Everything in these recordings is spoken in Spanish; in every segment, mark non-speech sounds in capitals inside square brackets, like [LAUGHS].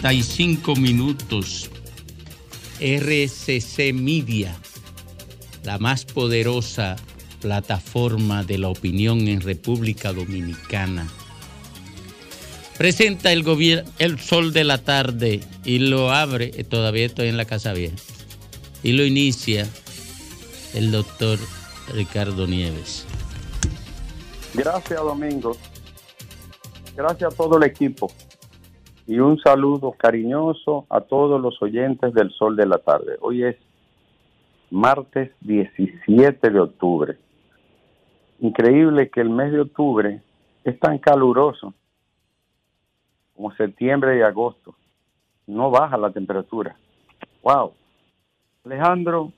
35 minutos. RCC Media, la más poderosa plataforma de la opinión en República Dominicana. Presenta el, el sol de la tarde y lo abre, eh, todavía estoy en la Casa Vieja, y lo inicia el doctor Ricardo Nieves. Gracias, Domingo. Gracias a todo el equipo. Y un saludo cariñoso a todos los oyentes del Sol de la Tarde. Hoy es martes 17 de octubre. Increíble que el mes de octubre es tan caluroso como septiembre y agosto. No baja la temperatura. ¡Wow! Alejandro,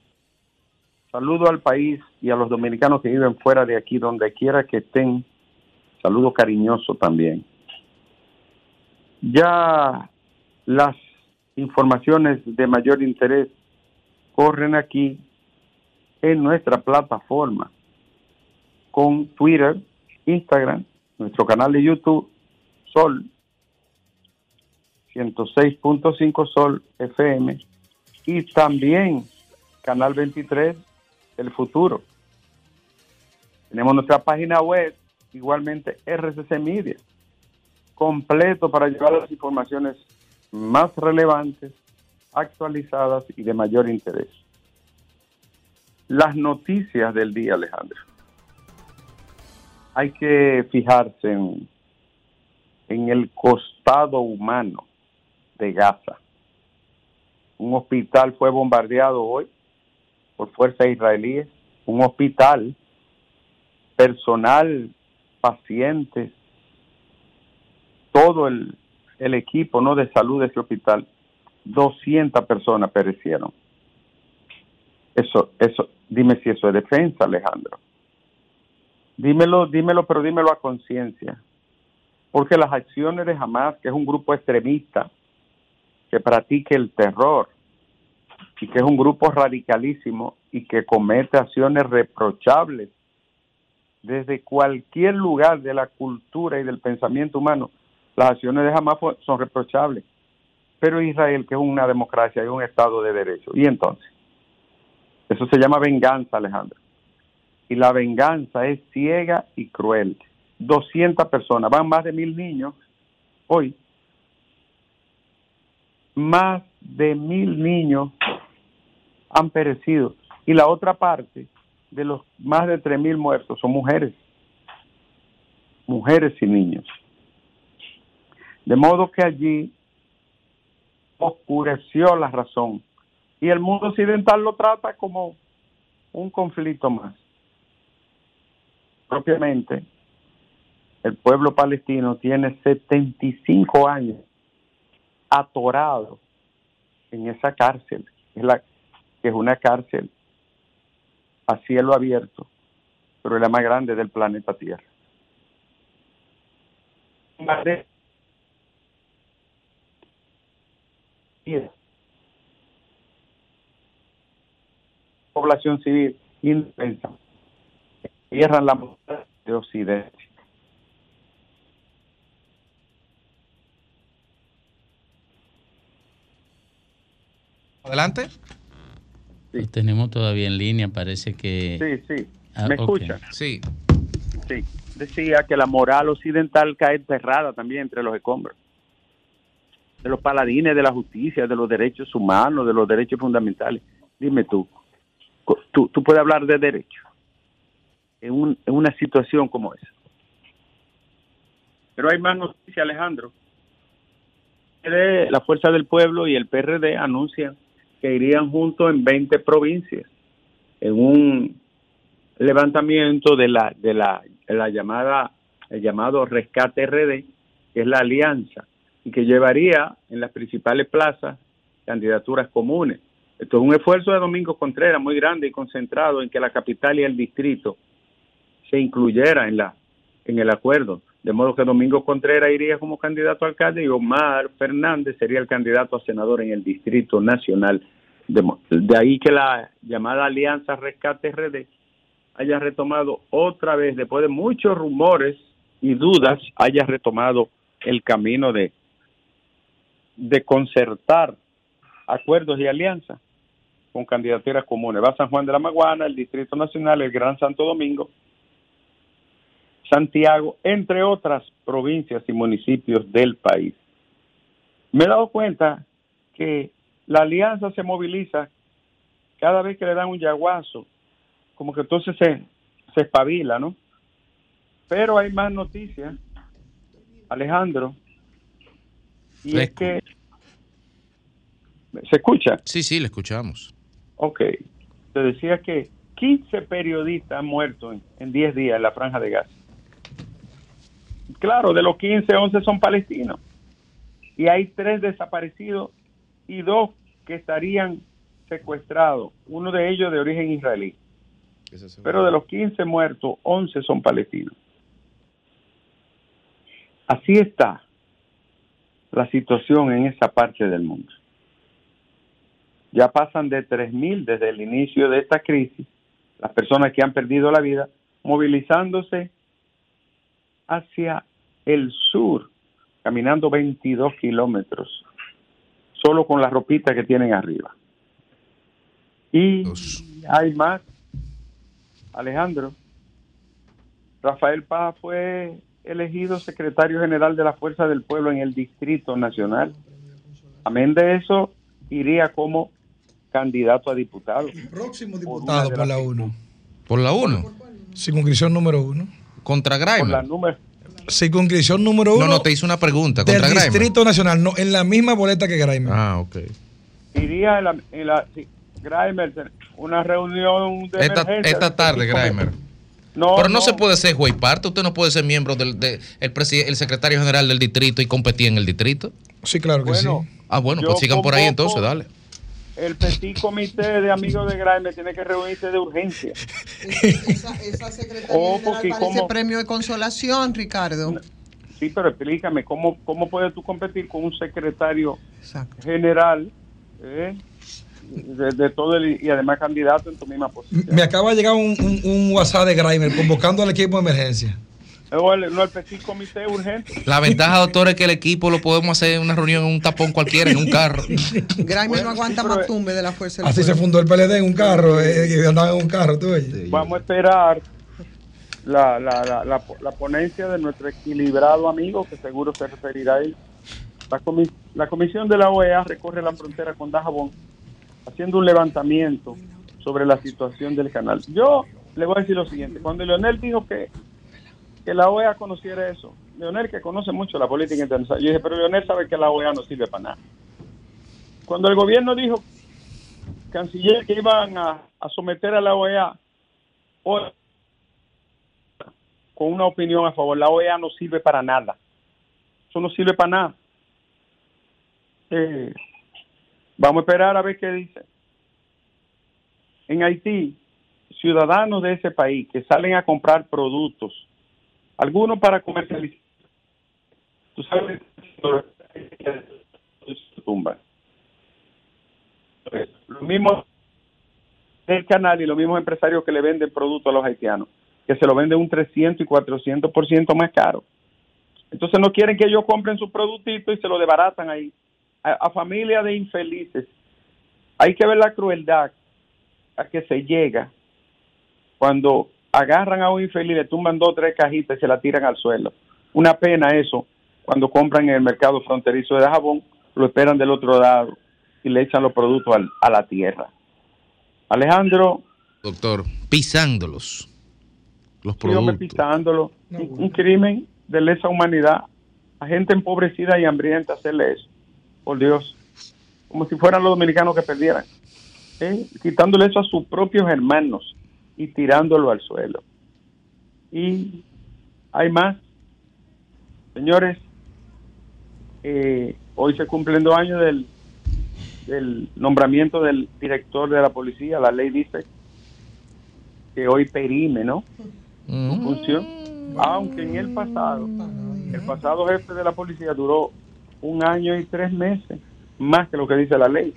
saludo al país y a los dominicanos que viven fuera de aquí, donde quiera que estén. Saludo cariñoso también. Ya las informaciones de mayor interés corren aquí en nuestra plataforma con Twitter, Instagram, nuestro canal de YouTube, Sol 106.5 Sol FM y también Canal 23, El Futuro. Tenemos nuestra página web, igualmente RCC Media, completo para llevar las informaciones más relevantes, actualizadas y de mayor interés. Las noticias del día, Alejandro. Hay que fijarse en, en el costado humano de Gaza. Un hospital fue bombardeado hoy por fuerzas israelíes, un hospital, personal, pacientes, todo el, el equipo no de salud de ese hospital, 200 personas perecieron. Eso, eso, dime si eso es defensa, Alejandro. Dímelo, dímelo, pero dímelo a conciencia. Porque las acciones de Hamas, que es un grupo extremista que practique el terror y que es un grupo radicalísimo y que comete acciones reprochables desde cualquier lugar de la cultura y del pensamiento humano, las acciones de Hamas son reprochables. Pero Israel, que es una democracia y un Estado de Derecho, ¿y entonces? Eso se llama venganza, Alejandro. Y la venganza es ciega y cruel. 200 personas, van más de mil niños hoy. Más de mil niños han perecido. Y la otra parte de los más de tres mil muertos son mujeres. Mujeres y niños. De modo que allí oscureció la razón y el mundo occidental lo trata como un conflicto más. Propiamente, el pueblo palestino tiene 75 años atorado en esa cárcel, es la, que es una cárcel a cielo abierto, pero es la más grande del planeta Tierra población civil indefensa. Cierran la de Occidente. Adelante. Lo tenemos todavía en línea, parece que... Sí, sí. Ah, ¿Me ok. escucha? Sí. Sí. Decía que la moral occidental cae enterrada también entre los escombros. De los paladines de la justicia, de los derechos humanos, de los derechos fundamentales. Dime tú, tú, tú puedes hablar de derecho en, un- en una situación como esa. Pero hay más noticias, Alejandro. La Fuerza del Pueblo y el PRD anuncian que irían juntos en 20 provincias en un levantamiento de la de la, de la llamada el llamado rescate RD que es la alianza y que llevaría en las principales plazas candidaturas comunes. Esto es un esfuerzo de Domingo Contreras muy grande y concentrado en que la capital y el distrito se incluyera en la en el acuerdo de modo que Domingo Contreras iría como candidato a alcalde y Omar Fernández sería el candidato a senador en el Distrito Nacional de, ahí que la llamada Alianza Rescate RD haya retomado otra vez, después de muchos rumores y dudas, haya retomado el camino de, de concertar acuerdos y alianzas con candidaturas comunes. Va San Juan de la Maguana, el Distrito Nacional, el Gran Santo Domingo, Santiago, entre otras provincias y municipios del país. Me he dado cuenta que la alianza se moviliza cada vez que le dan un yaguazo, como que entonces se, se espabila, ¿no? Pero hay más noticias, Alejandro, y es que... ¿Se escucha? Sí, sí, le escuchamos. Ok. Te decía que 15 periodistas han muerto en, 10 días en la franja de gas. Claro, de los 15, 11 son palestinos. Y hay tres desaparecidos y dos que estarían secuestrados, uno de ellos de origen israelí. Pero de los 15 muertos, 11 son palestinos. Así está la situación en esa parte del mundo. Ya pasan de 3.000 desde el inicio de esta crisis, las personas que han perdido la vida, movilizándose hacia el sur, caminando 22 kilómetros solo con la ropita que tienen arriba. Y hay más. Alejandro, Rafael Paz fue elegido secretario general de la Fuerza del Pueblo en el Distrito Nacional. Amén de eso, iría como candidato a diputado. próximo diputado por, la 1. ¿Por la 1? Circunscripción número 1. ¿Contra Grimer? Por la número circunscripción número uno. No, no, te hice una pregunta. Del Distrito Nacional, no, en la misma boleta que Grimer. Ah, ok. Iría en la, en la una reunión de esta, esta tarde, Grimer. No, Pero no, se puede ser juez parte, usted no puede ser miembro del de, el, el secretario general del distrito y competir en el distrito. Sí, claro que sí. Ah, bueno, pues sigan por ahí entonces, dale el petit comité de amigos de Grime tiene que reunirse de urgencia. Esa, esa secretaría oh, parece premio de consolación, Ricardo. Sí, pero explícame, ¿cómo, cómo puedes tú competir con un secretario general eh, de, todo el, y además candidato en tu misma posición? Me acaba de llegar un, un, WhatsApp de Grimer convocando al equipo de emergencia. No, el, petit comité urgente. La ventaja, doctor, es que el equipo lo podemos hacer en una reunión en un tapón cualquiera, en un carro. [LAUGHS] Grimer no aguanta más tumbe de la fuerza. Así se fundó el PLD en un carro, eh, andaba en un carro, tú Vamos a esperar la, la, la, la, ponencia de nuestro equilibrado amigo, que seguro se referirá a él. La, la comisión de la OEA recorre la frontera con Dajabón, haciendo un levantamiento sobre la situación del canal. Yo le voy a decir lo siguiente, cuando Leonel dijo que la OEA conociera eso. Leonel, que conoce mucho la política internacional, yo dije, pero Leonel sabe que la OEA no sirve para nada. Cuando el gobierno dijo, canciller, que iban a, someter a la OEA con una opinión a favor, la OEA no sirve para nada. Eso no sirve para nada. Eh, vamos a esperar a ver qué dice. En Haití, ciudadanos de ese país que salen a comprar productos algunos para comercializar. Tú sabes, tumba. Lo mismo el canal y los mismos empresarios que le venden productos a los haitianos, que se lo venden un 300 y 400% más caro. Entonces no quieren que ellos compren su productito y se lo debaratan ahí. A, a familias de infelices. Hay que ver la crueldad a que se llega cuando agarran a un infeliz, le tumban dos o tres cajitas y se la tiran al suelo. Una pena eso, cuando compran en el mercado fronterizo de jabón, lo esperan del otro lado y le echan los productos a la tierra. Alejandro. Doctor, pisándolos. Los productos. pisándolos. un crimen de lesa humanidad. A gente empobrecida y hambrienta hacerle eso. Por Dios. Como si fueran los dominicanos que perdieran. ¿Eh? Quitándole eso a sus propios hermanos y tirándolo al suelo. Y hay más. Señores, eh, hoy se cumplen dos años del, del nombramiento del director de la policía. La ley dice que hoy perime, ¿no? Su función. Aunque en el pasado, el pasado jefe de la policía duró un año y tres meses, más que lo que dice la ley.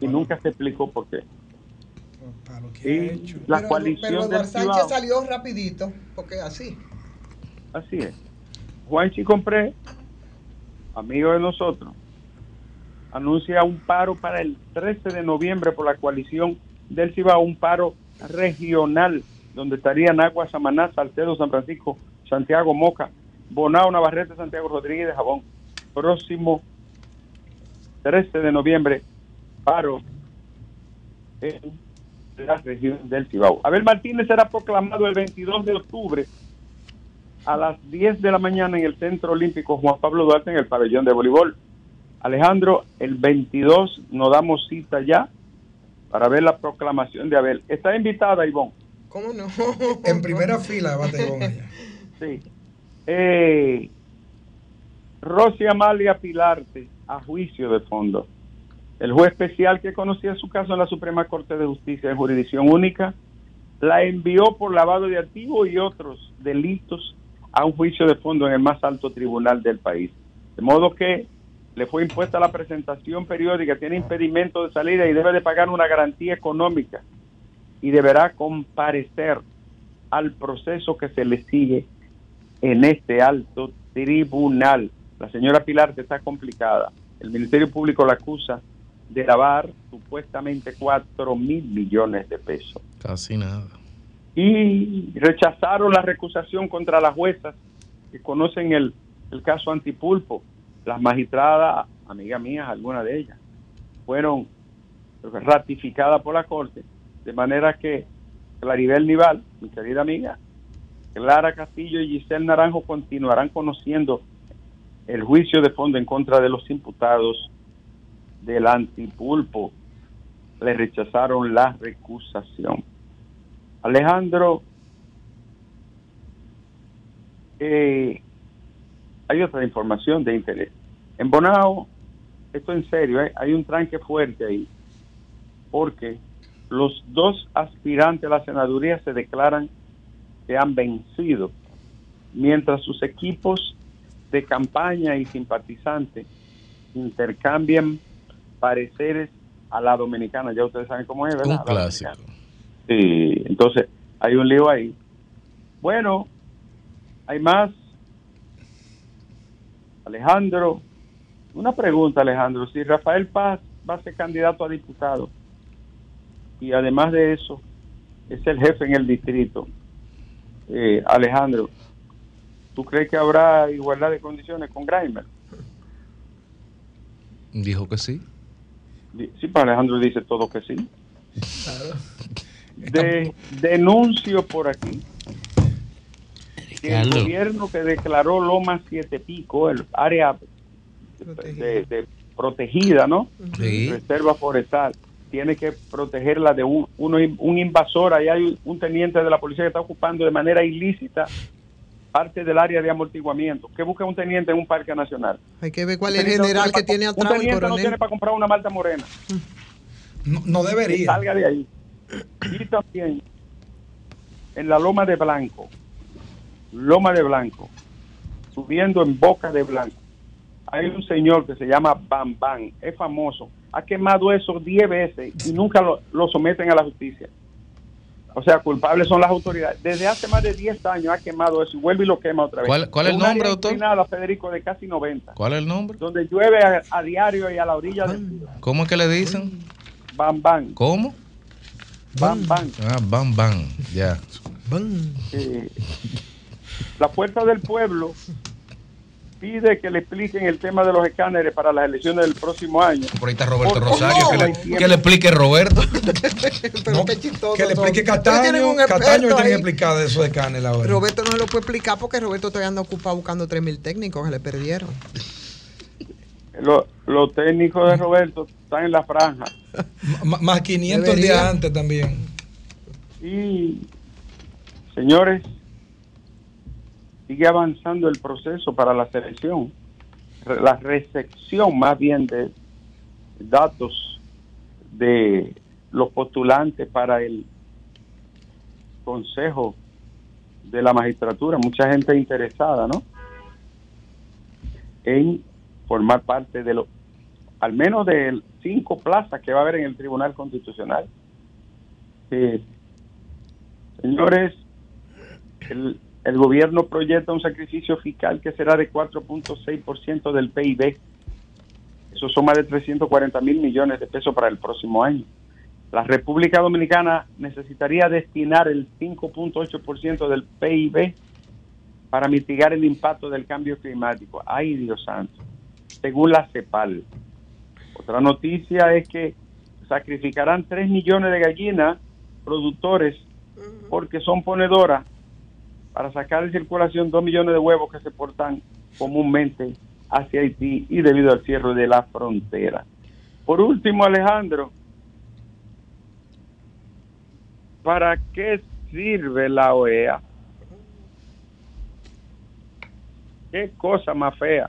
y nunca se explicó por qué. Para lo que y hecho. La pero, coalición pero Sánchez salió rapidito, porque así. Así es. Juanchi Compré, amigo de nosotros, anuncia un paro para el 13 de noviembre por la coalición del Cibao, un paro regional donde estarían Agua, Samaná, Salcedo, San Francisco, Santiago, Moca, Bonao, Navarrete, Santiago Rodríguez de Jabón. Próximo 13 de noviembre, paro en la región del Cibao. Abel Martínez será proclamado el 22 de octubre a las 10 de la mañana en el Centro Olímpico Juan Pablo Duarte en el pabellón de voleibol. Alejandro, el 22 nos damos cita ya para ver la proclamación de Abel. Está invitada, Ivonne. ¿Cómo no? en primera fila, bate Ivonne. sí. Eh, Rosy Amalia Pilarte, a juicio de fondo. El juez especial que conocía su caso en la Suprema Corte de Justicia de Jurisdicción Única la envió por lavado de activos y otros delitos a un juicio de fondo en el más alto tribunal del país. De modo que le fue impuesta la presentación periódica, tiene impedimento de salida y debe de pagar una garantía económica y deberá comparecer al proceso que se le sigue en este alto tribunal. La señora Pilar está complicada. El Ministerio Público la acusa de lavar supuestamente 4 mil millones de pesos. Casi nada y rechazaron la recusación contra las juezas que conocen el, caso Antipulpo. Las magistradas, amigas mías, algunas de ellas, fueron ratificadas por la Corte, de manera que Claribel Nival, mi querida amiga, Clara Castillo y Giselle Naranjo continuarán conociendo el juicio de fondo en contra de los imputados del antipulpo. Le rechazaron la recusación. Alejandro, eh, hay otra información de interés. En Bonao, esto en serio, eh, hay un tranque fuerte ahí, porque los dos aspirantes a la senaduría se declaran que han vencido, mientras sus equipos de campaña y simpatizantes intercambian pareceres a la dominicana. Ya ustedes saben cómo es, ¿verdad? Un clásico. Sí, entonces hay un lío ahí. Bueno, hay más. Alejandro, una pregunta, Alejandro. Si Rafael Paz va a ser candidato a diputado y además de eso es el jefe en el distrito, eh, Alejandro, ¿tú crees que habrá igualdad de condiciones con Grimer? Dijo que sí. Sí, pues Alejandro dice todo que sí. Claro de, denuncio por aquí que el gobierno que declaró Loma Siete Pico, el área de, protegida, ¿no? Reserva forestal, tiene que protegerla de un, un invasor. Ahí hay un teniente de la policía que está ocupando de manera ilícita parte del área de amortiguamiento. ¿Qué busca un teniente en un parque nacional? Hay que ver cuál es el general que tiene atrás. Un teniente no tiene para comprar una malta morena. No, no debería. salga de ahí. Y también en la Loma de Blanco, Loma de Blanco, subiendo en Boca de Blanco, hay un señor que se llama Bam Bam, es famoso, ha quemado eso 10 veces y nunca lo, someten a la justicia. O sea, culpables son las autoridades. Desde hace más de 10 años ha quemado eso y vuelve y lo quema otra vez. ¿Cuál, es el nombre, doctor? Federico, de casi 90. ¿Cuál es el nombre? Donde llueve a, diario y a la orilla del ¿Cómo es que le dicen? Bam Bam. ¿Cómo? Bam, bam. Ah, bam, bam. Ya. Eh, la Fuerza del Pueblo pide que le expliquen el tema de los escáneres para las elecciones del próximo año. Por ahí está Roberto Rosario, que, le, que, le, explique Roberto. [LAUGHS] que le explique Cataño. Cataño tiene que explicar de esos escáneres ahora. Roberto no se lo puede explicar porque Roberto todavía anda ocupado buscando 3.000 técnicos, se le perdieron. Los, técnicos de Roberto están en la franja. más 500 días antes también. Y, señores, sigue avanzando el proceso para la selección, la recepción más bien de datos de los postulantes para el Consejo de la Magistratura. Mucha gente interesada, ¿no? En formar parte de los al menos de cinco plazas que va a haber en el Tribunal Constitucional. señores, el, el gobierno proyecta un sacrificio fiscal que será de 4.6% del PIB. Eso son más de 340 mil millones de pesos para el próximo año. La República Dominicana necesitaría destinar el 5.8% del PIB para mitigar el impacto del cambio climático. Ay, Dios santo. Según la CEPAL. Otra noticia es que sacrificarán 3 millones de gallinas productores porque son ponedoras para sacar de circulación 2 millones de huevos que se portan comúnmente hacia Haití y debido al cierre de la frontera. Por último, Alejandro, ¿para qué sirve la OEA? Qué cosa más fea.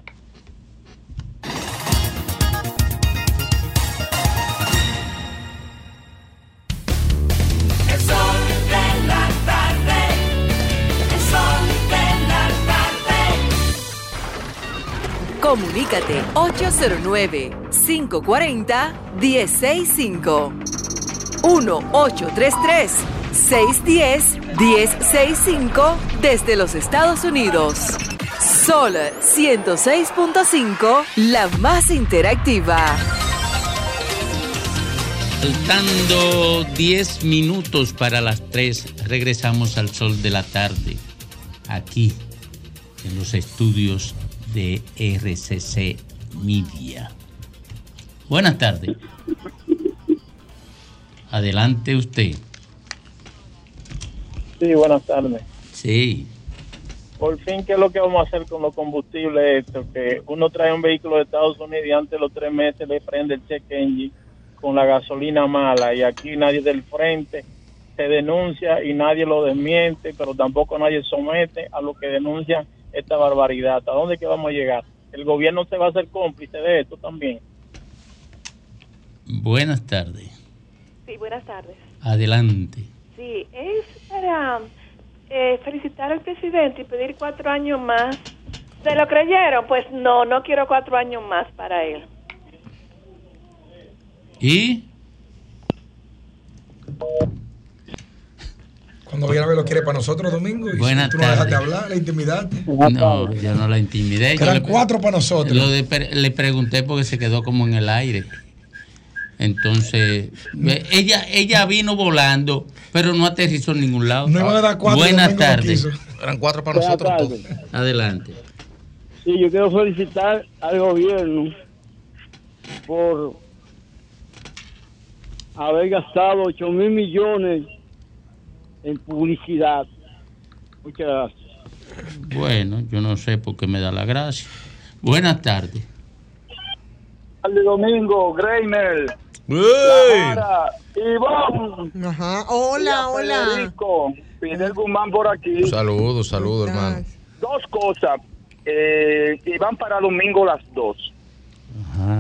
Comunícate 809-540-1065. 1-833-610-1065 desde los Estados Unidos. Sol 106.5, la más interactiva. Faltando 10 minutos para las 3, regresamos al sol de la tarde, aquí, en los estudios de RCC Media. Buenas tardes. Adelante usted. Sí, buenas tardes. Sí. Por fin, ¿qué es lo que vamos a hacer con los combustibles? Esto? Que uno trae un vehículo de Estados Unidos y antes de los tres meses le prende el check engine con la gasolina mala y aquí nadie del frente se denuncia y nadie lo desmiente, pero tampoco nadie somete a lo que denuncian esta barbaridad. ¿A dónde que vamos a llegar? El gobierno se va a hacer cómplice de esto también. Buenas tardes. Sí, buenas tardes. Adelante. Sí, es para eh, felicitar al presidente y pedir cuatro años más. ¿Se lo creyeron? Pues no, no quiero cuatro años más para él. ¿Y? Cuando viene a ver lo quiere para nosotros, Domingo. Y Buenas tú no dejaste hablar, la intimidad. No, yo no la intimidé. Eran cuatro para nosotros. le pregunté porque se quedó como en el aire. Entonces, ella ella vino volando, pero no aterrizó en ningún lado. No iba a dar cuatro. Buenas tardes. Eran cuatro para nosotros. Adelante. Sí, yo quiero felicitar al gobierno por haber gastado 8 mil millones en publicidad. Muchas gracias. Bueno, yo no sé por qué me da la gracia. Buenas tardes. Al domingo, Greiner. Iván. Ajá. Hola, hola. Federico, Fidel Guzmán por aquí. Saludos, saludos, hermano. Dos cosas. Eh, Iván para domingo las dos.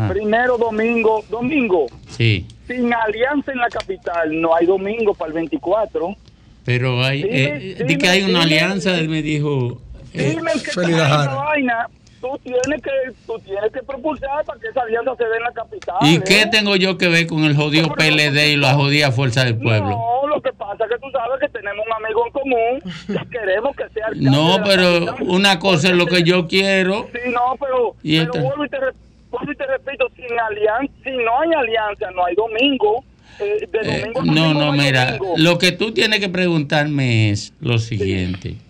Primero domingo, domingo. Sí. Sin alianza en la capital, no hay domingo para el 24. Pero hay, eh, di que hay una alianza, él me dijo. Eh, dime que esa vaina tú tienes que tú tienes que propulsar para que esa alianza se dé en la capital. ¿Y qué ¿eh? tengo yo que ver con el jodido PLD y la jodida Fuerza del Pueblo? No, lo que pasa es que tú sabes que tenemos un amigo en común, [LAUGHS] queremos que sea No, pero una cosa es lo que yo quiero. Sí, no, pero, y pero vuelvo, y te, vuelvo y te repito, sin alianza, si no hay alianza, no hay domingo. Eh, de eh, domingo no, no, mira, lo que tú tienes que preguntarme es lo siguiente. Sí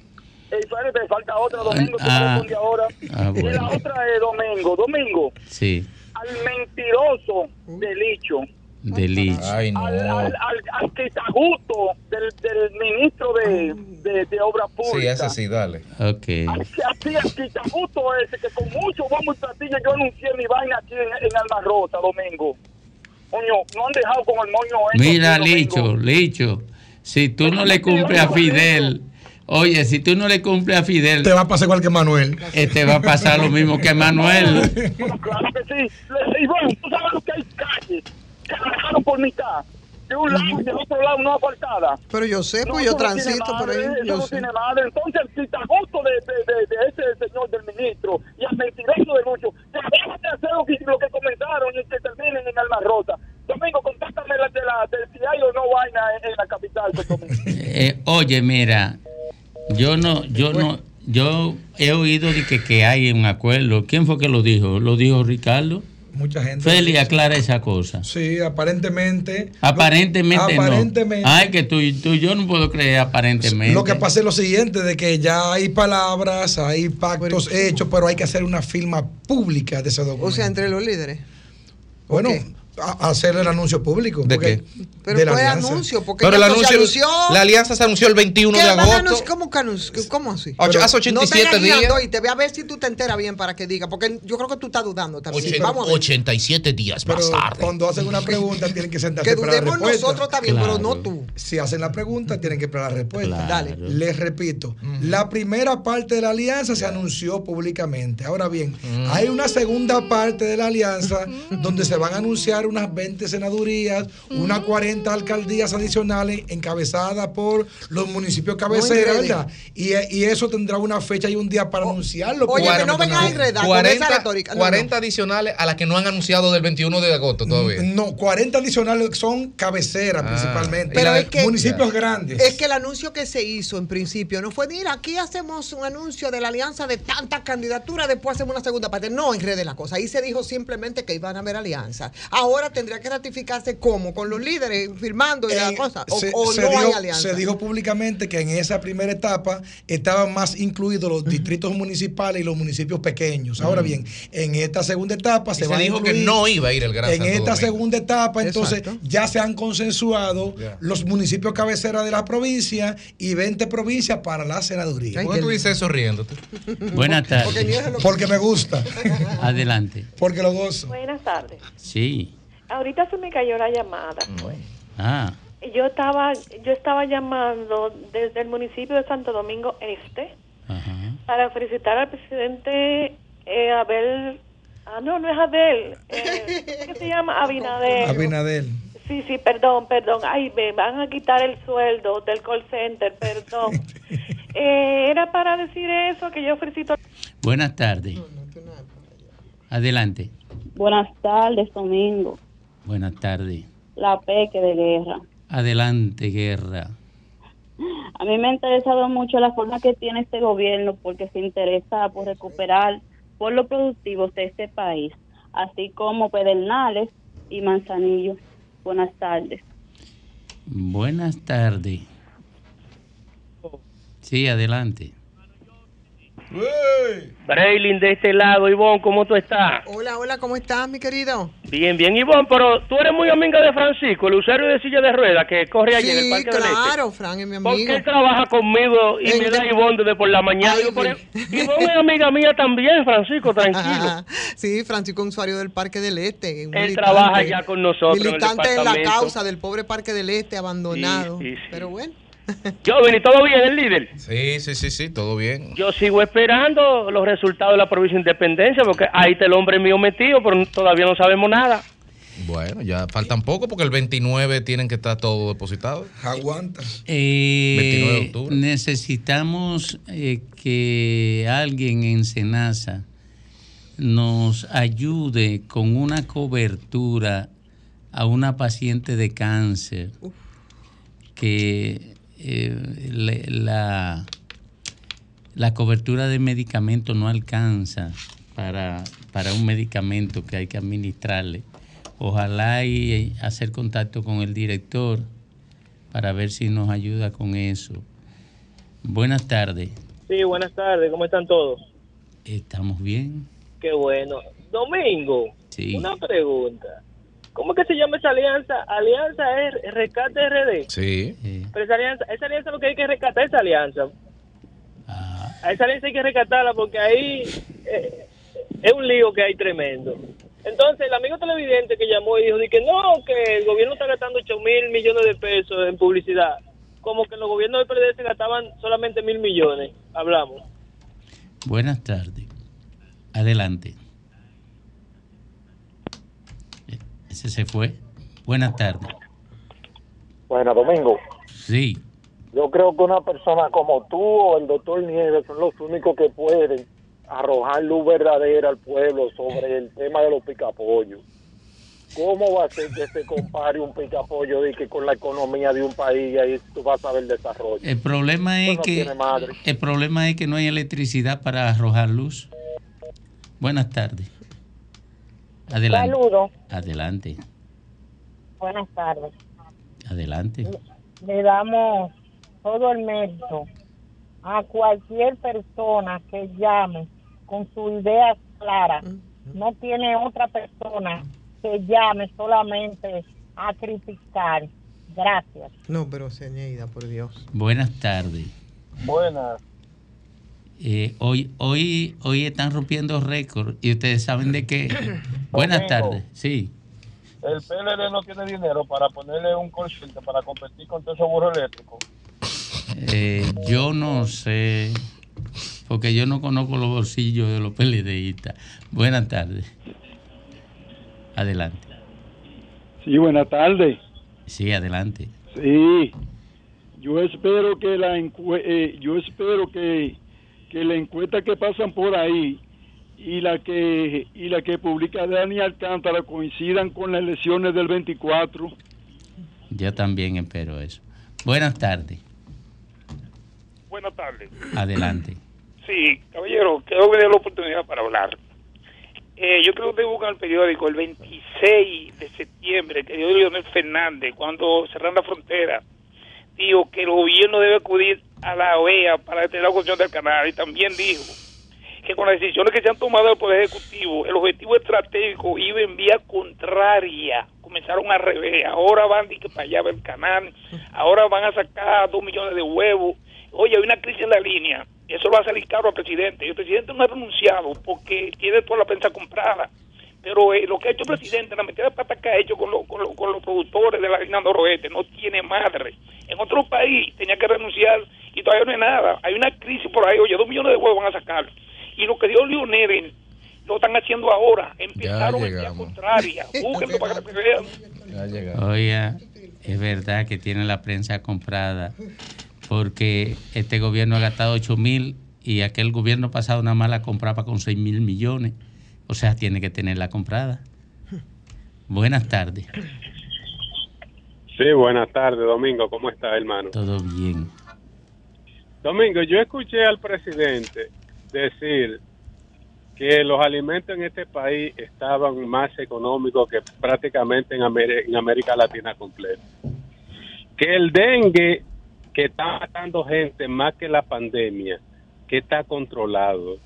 te falta otra, Domingo, ah, ahora. Ah, y la otra es Domingo. Domingo. Sí. Al mentiroso del Licho. De Licho. Ay, no. Al, al, del, del ministro de, de, de Obras Públicas. Sí, ese sí, dale. Ok. Así, al quitajusto ese, que con mucho vamos y platillo yo anuncié mi vaina aquí en, en Alma Rosa, Domingo. Coño, no han dejado con el moño Mira, Licho, Licho, si tú no le cumples a Fidel Oye, si tú no le cumples a Fidel. Te va a pasar igual que Manuel. Eh, te va a pasar lo mismo que Manuel. claro que sí. Bueno, tú sabes lo que hay calles que dejaron por mitad. De un lado y del otro lado una faltada. Pero yo sé, pues yo transito por ahí. Eso no tiene madre. Entonces, si está justo de, de, de, ese señor del ministro y al mentiroso de Lucho, que dejen de hacer lo que, lo que comenzaron y que terminen en Alma Rota. Domingo, contáctame la de la, del si hay o no vaina en, la capital. [LAUGHS] eh, oye, mira, yo no, yo no, yo he oído de que, que hay un acuerdo. ¿Quién fue que lo dijo? ¿Lo dijo Ricardo? Mucha gente. Feli, aclara esa cosa. Sí, aparentemente. Aparentemente, aparentemente no. Ay, que tú, tú yo no puedo creer aparentemente. Lo que pasa es lo siguiente, de que ya hay palabras, hay pactos hechos, pero hay que hacer una firma pública de ese documento. O sea, entre los líderes. Bueno, hacer el anuncio público. ¿De qué? Pero fue anuncio, porque pero el anuncio, la alianza se anunció el 21 de agosto. ¿Cómo, ¿Cómo así? hace 87 días. Y te voy a ver si tú te enteras bien para que diga, porque yo creo que tú estás dudando también. Vamos 87 días más tarde. Cuando hacen una pregunta tienen que sentarse para la respuesta. nosotros también, pero no tú. Si hacen la pregunta tienen que esperar la respuesta. Dale. Les repito, la primera parte de la alianza se anunció públicamente. Ahora bien, hay una segunda parte de la alianza donde se van a anunciar unas 20 senadurías, unas 40 alcaldías adicionales encabezadas por los municipios cabeceras, ¿verdad? Y, y, eso tendrá una fecha y un día para anunciarlo. Oye, que no vengan a enredar 40, con esa retórica. 40 adicionales a las que no han anunciado del 21 de agosto todavía. No, 40 adicionales son cabeceras ah. principalmente. Pero es que, municipios grandes. Es que el anuncio que se hizo en principio no fue, mira, aquí hacemos un anuncio de la alianza de tantas candidaturas, después hacemos una segunda parte. No enrede la cosa. Ahí se dijo simplemente que iban a haber alianzas. Ahora tendría que ratificarse como con los líderes firmando y la cosa. O, se, no dijo, hay alianza. Se dijo públicamente que en esa primera etapa estaban más incluidos los distritos municipales y los municipios pequeños. Ahora bien, en esta segunda etapa se, va dijo que no iba a ir el gran En esta segunda etapa, entonces, ya se han consensuado los municipios cabeceras de la provincia y 20 provincias para la senaduría. ¿Por qué tú dices eso riéndote? [LAUGHS] Buenas tardes. Porque, Porque me gusta. [LAUGHS] Adelante. Porque lo gozo. Buenas tardes. Sí. Ahorita se me cayó la llamada, mm. pues. Ah. Yo estaba, yo estaba llamando desde el municipio de Santo Domingo Este para felicitar al presidente eh, Abel. Ah, no, no es Abel. Eh, ¿Qué se llama? Abinadel. Abinadel. Sí, sí, perdón, perdón. Ay, me van a quitar el sueldo del call center, perdón. [LAUGHS] eh, era para decir eso, que yo felicito. Buenas tardes. Adelante. Buenas tardes, Domingo. Buenas tardes. La Peque de Guerra. Adelante, Guerra. A mí me ha interesado mucho la forma que tiene este gobierno porque se interesa por recuperar por los productivos de este país, así como Pedernales y Manzanillo. Buenas tardes. Buenas tardes. Sí, adelante. Braylin de este lado, Ivonne, ¿cómo tú estás? Hola, hola, ¿cómo estás, mi querido? Bien, bien, Ivonne, pero tú eres muy amiga de Francisco, el usuario de silla de ruedas que corre allí en el Parque claro, del Este. claro, Fran es mi amigo. Porque él trabaja conmigo y me da Ivonne desde por la mañana. Ay, por Ivonne es amiga mía también, Francisco, tranquilo. sí, Francisco es usuario del Parque del Este. Él militante, trabaja ya con nosotros Militante en, la causa del pobre Parque del Este abandonado. Sí, sí, pero bueno. Yo, ¿y todo bien, el líder? Sí, sí, sí, sí, todo bien. Yo sigo esperando los resultados de la provincia de Independencia, porque ahí está el hombre mío metido, pero todavía no sabemos nada. Bueno, ya faltan poco porque el 29 tienen que estar todo depositado. Aguanta. Eh, 29 de octubre. Necesitamos eh, que alguien en Senasa nos ayude con una cobertura a una paciente de cáncer que eh, la, la cobertura de medicamentos no alcanza para, para un medicamento que hay que administrarle. Ojalá y hacer contacto con el director para ver si nos ayuda con eso. Buenas tardes. Sí, buenas tardes. ¿Cómo están todos? Estamos bien. Qué bueno. Domingo, sí. una pregunta. ¿Cómo es que se llama esa alianza? Alianza es Rescate RD. Sí. Pero esa alianza, esa alianza lo que hay que rescatar esa alianza. Ah. A esa alianza hay que rescatarla porque ahí eh, es un lío que hay tremendo. Entonces, el amigo televidente que llamó y dijo que no, que el gobierno está gastando 8 mil millones de pesos en publicidad. Como que los gobiernos del PRD se gastaban solamente mil millones. Hablamos. Buenas tardes. Adelante. Ese se fue. Buenas tardes. Bueno, Domingo. Sí. Yo creo que una persona como tú o el doctor Nieves son los únicos que pueden arrojar luz verdadera al pueblo sobre el tema de los picapollos. ¿Cómo va a ser que se compare un picapollo de que con la economía de un país y ahí tú vas a ver el desarrollo? El problema es no que el problema es que no hay electricidad para arrojar luz. Buenas tardes. Adelante. Adelante. Buenas tardes. Adelante. Le damos todo el mérito a cualquier persona que llame con su idea clara. No tiene otra persona que llame solamente a criticar. Gracias. No, pero Ceñeida, por Dios. Buenas tardes. Buenas. Eh, hoy, hoy, hoy están rompiendo récord y ustedes saben de qué. [COUGHS] Buenas tardes. Sí. El PLD no tiene dinero para ponerle un consciente para competir con todos esos burros eléctricos. Eh, yo no sé, porque yo no conozco los bolsillos de los PLDistas. Buenas tardes. Adelante. Sí, buenas tardes. Sí, adelante. Sí, yo espero que la encue- eh, yo espero que, que la encuesta que pasan por ahí y la que y la que publica Dani Alcántara coincidan con las elecciones del 24. Yo también espero eso. Buenas tardes. Buenas tardes. Adelante. Sí, caballero, quiero que dé la oportunidad para hablar. Eh, yo creo que buscan el periódico el 26 de septiembre que dio Leonel Fernández cuando cerraron la frontera. Dijo que el gobierno debe acudir a la OEA para detener la cuestión del canal y también dijo que con las decisiones que se han tomado del Poder Ejecutivo, el objetivo estratégico iba en vía contraria. Comenzaron al revés. Ahora van que para allá el canal. Ahora van a sacar dos millones de huevos. Oye, hay una crisis en la línea. Eso va a salir caro al presidente. Y el presidente no ha renunciado porque tiene toda la prensa comprada. Pero eh, lo que ha hecho el presidente, la metida de pata que ha hecho con, lo- con, lo- con los productores de la línea noroeste, no tiene madre. En otro país tenía que renunciar y todavía no hay nada. Hay una crisis por ahí. Oye, dos millones de huevos van a sacar. Y lo que dio Lionel lo están haciendo ahora. Empezaron en vía contraria. [LAUGHS] Búsquenlo para que vean. Oiga, es verdad que tiene la prensa comprada porque este gobierno ha gastado 8 mil y aquel gobierno pasado nada más la compraba con 6 mil millones. O sea, tiene que tenerla comprada. Buenas tardes. Sí, buenas tardes, Domingo. ¿Cómo está, hermano? Todo bien. Domingo, yo escuché al presidente decir que los alimentos en este país estaban más económicos que prácticamente en, en América Latina completa. Que el dengue, que está matando gente más que la pandemia, que está controlado.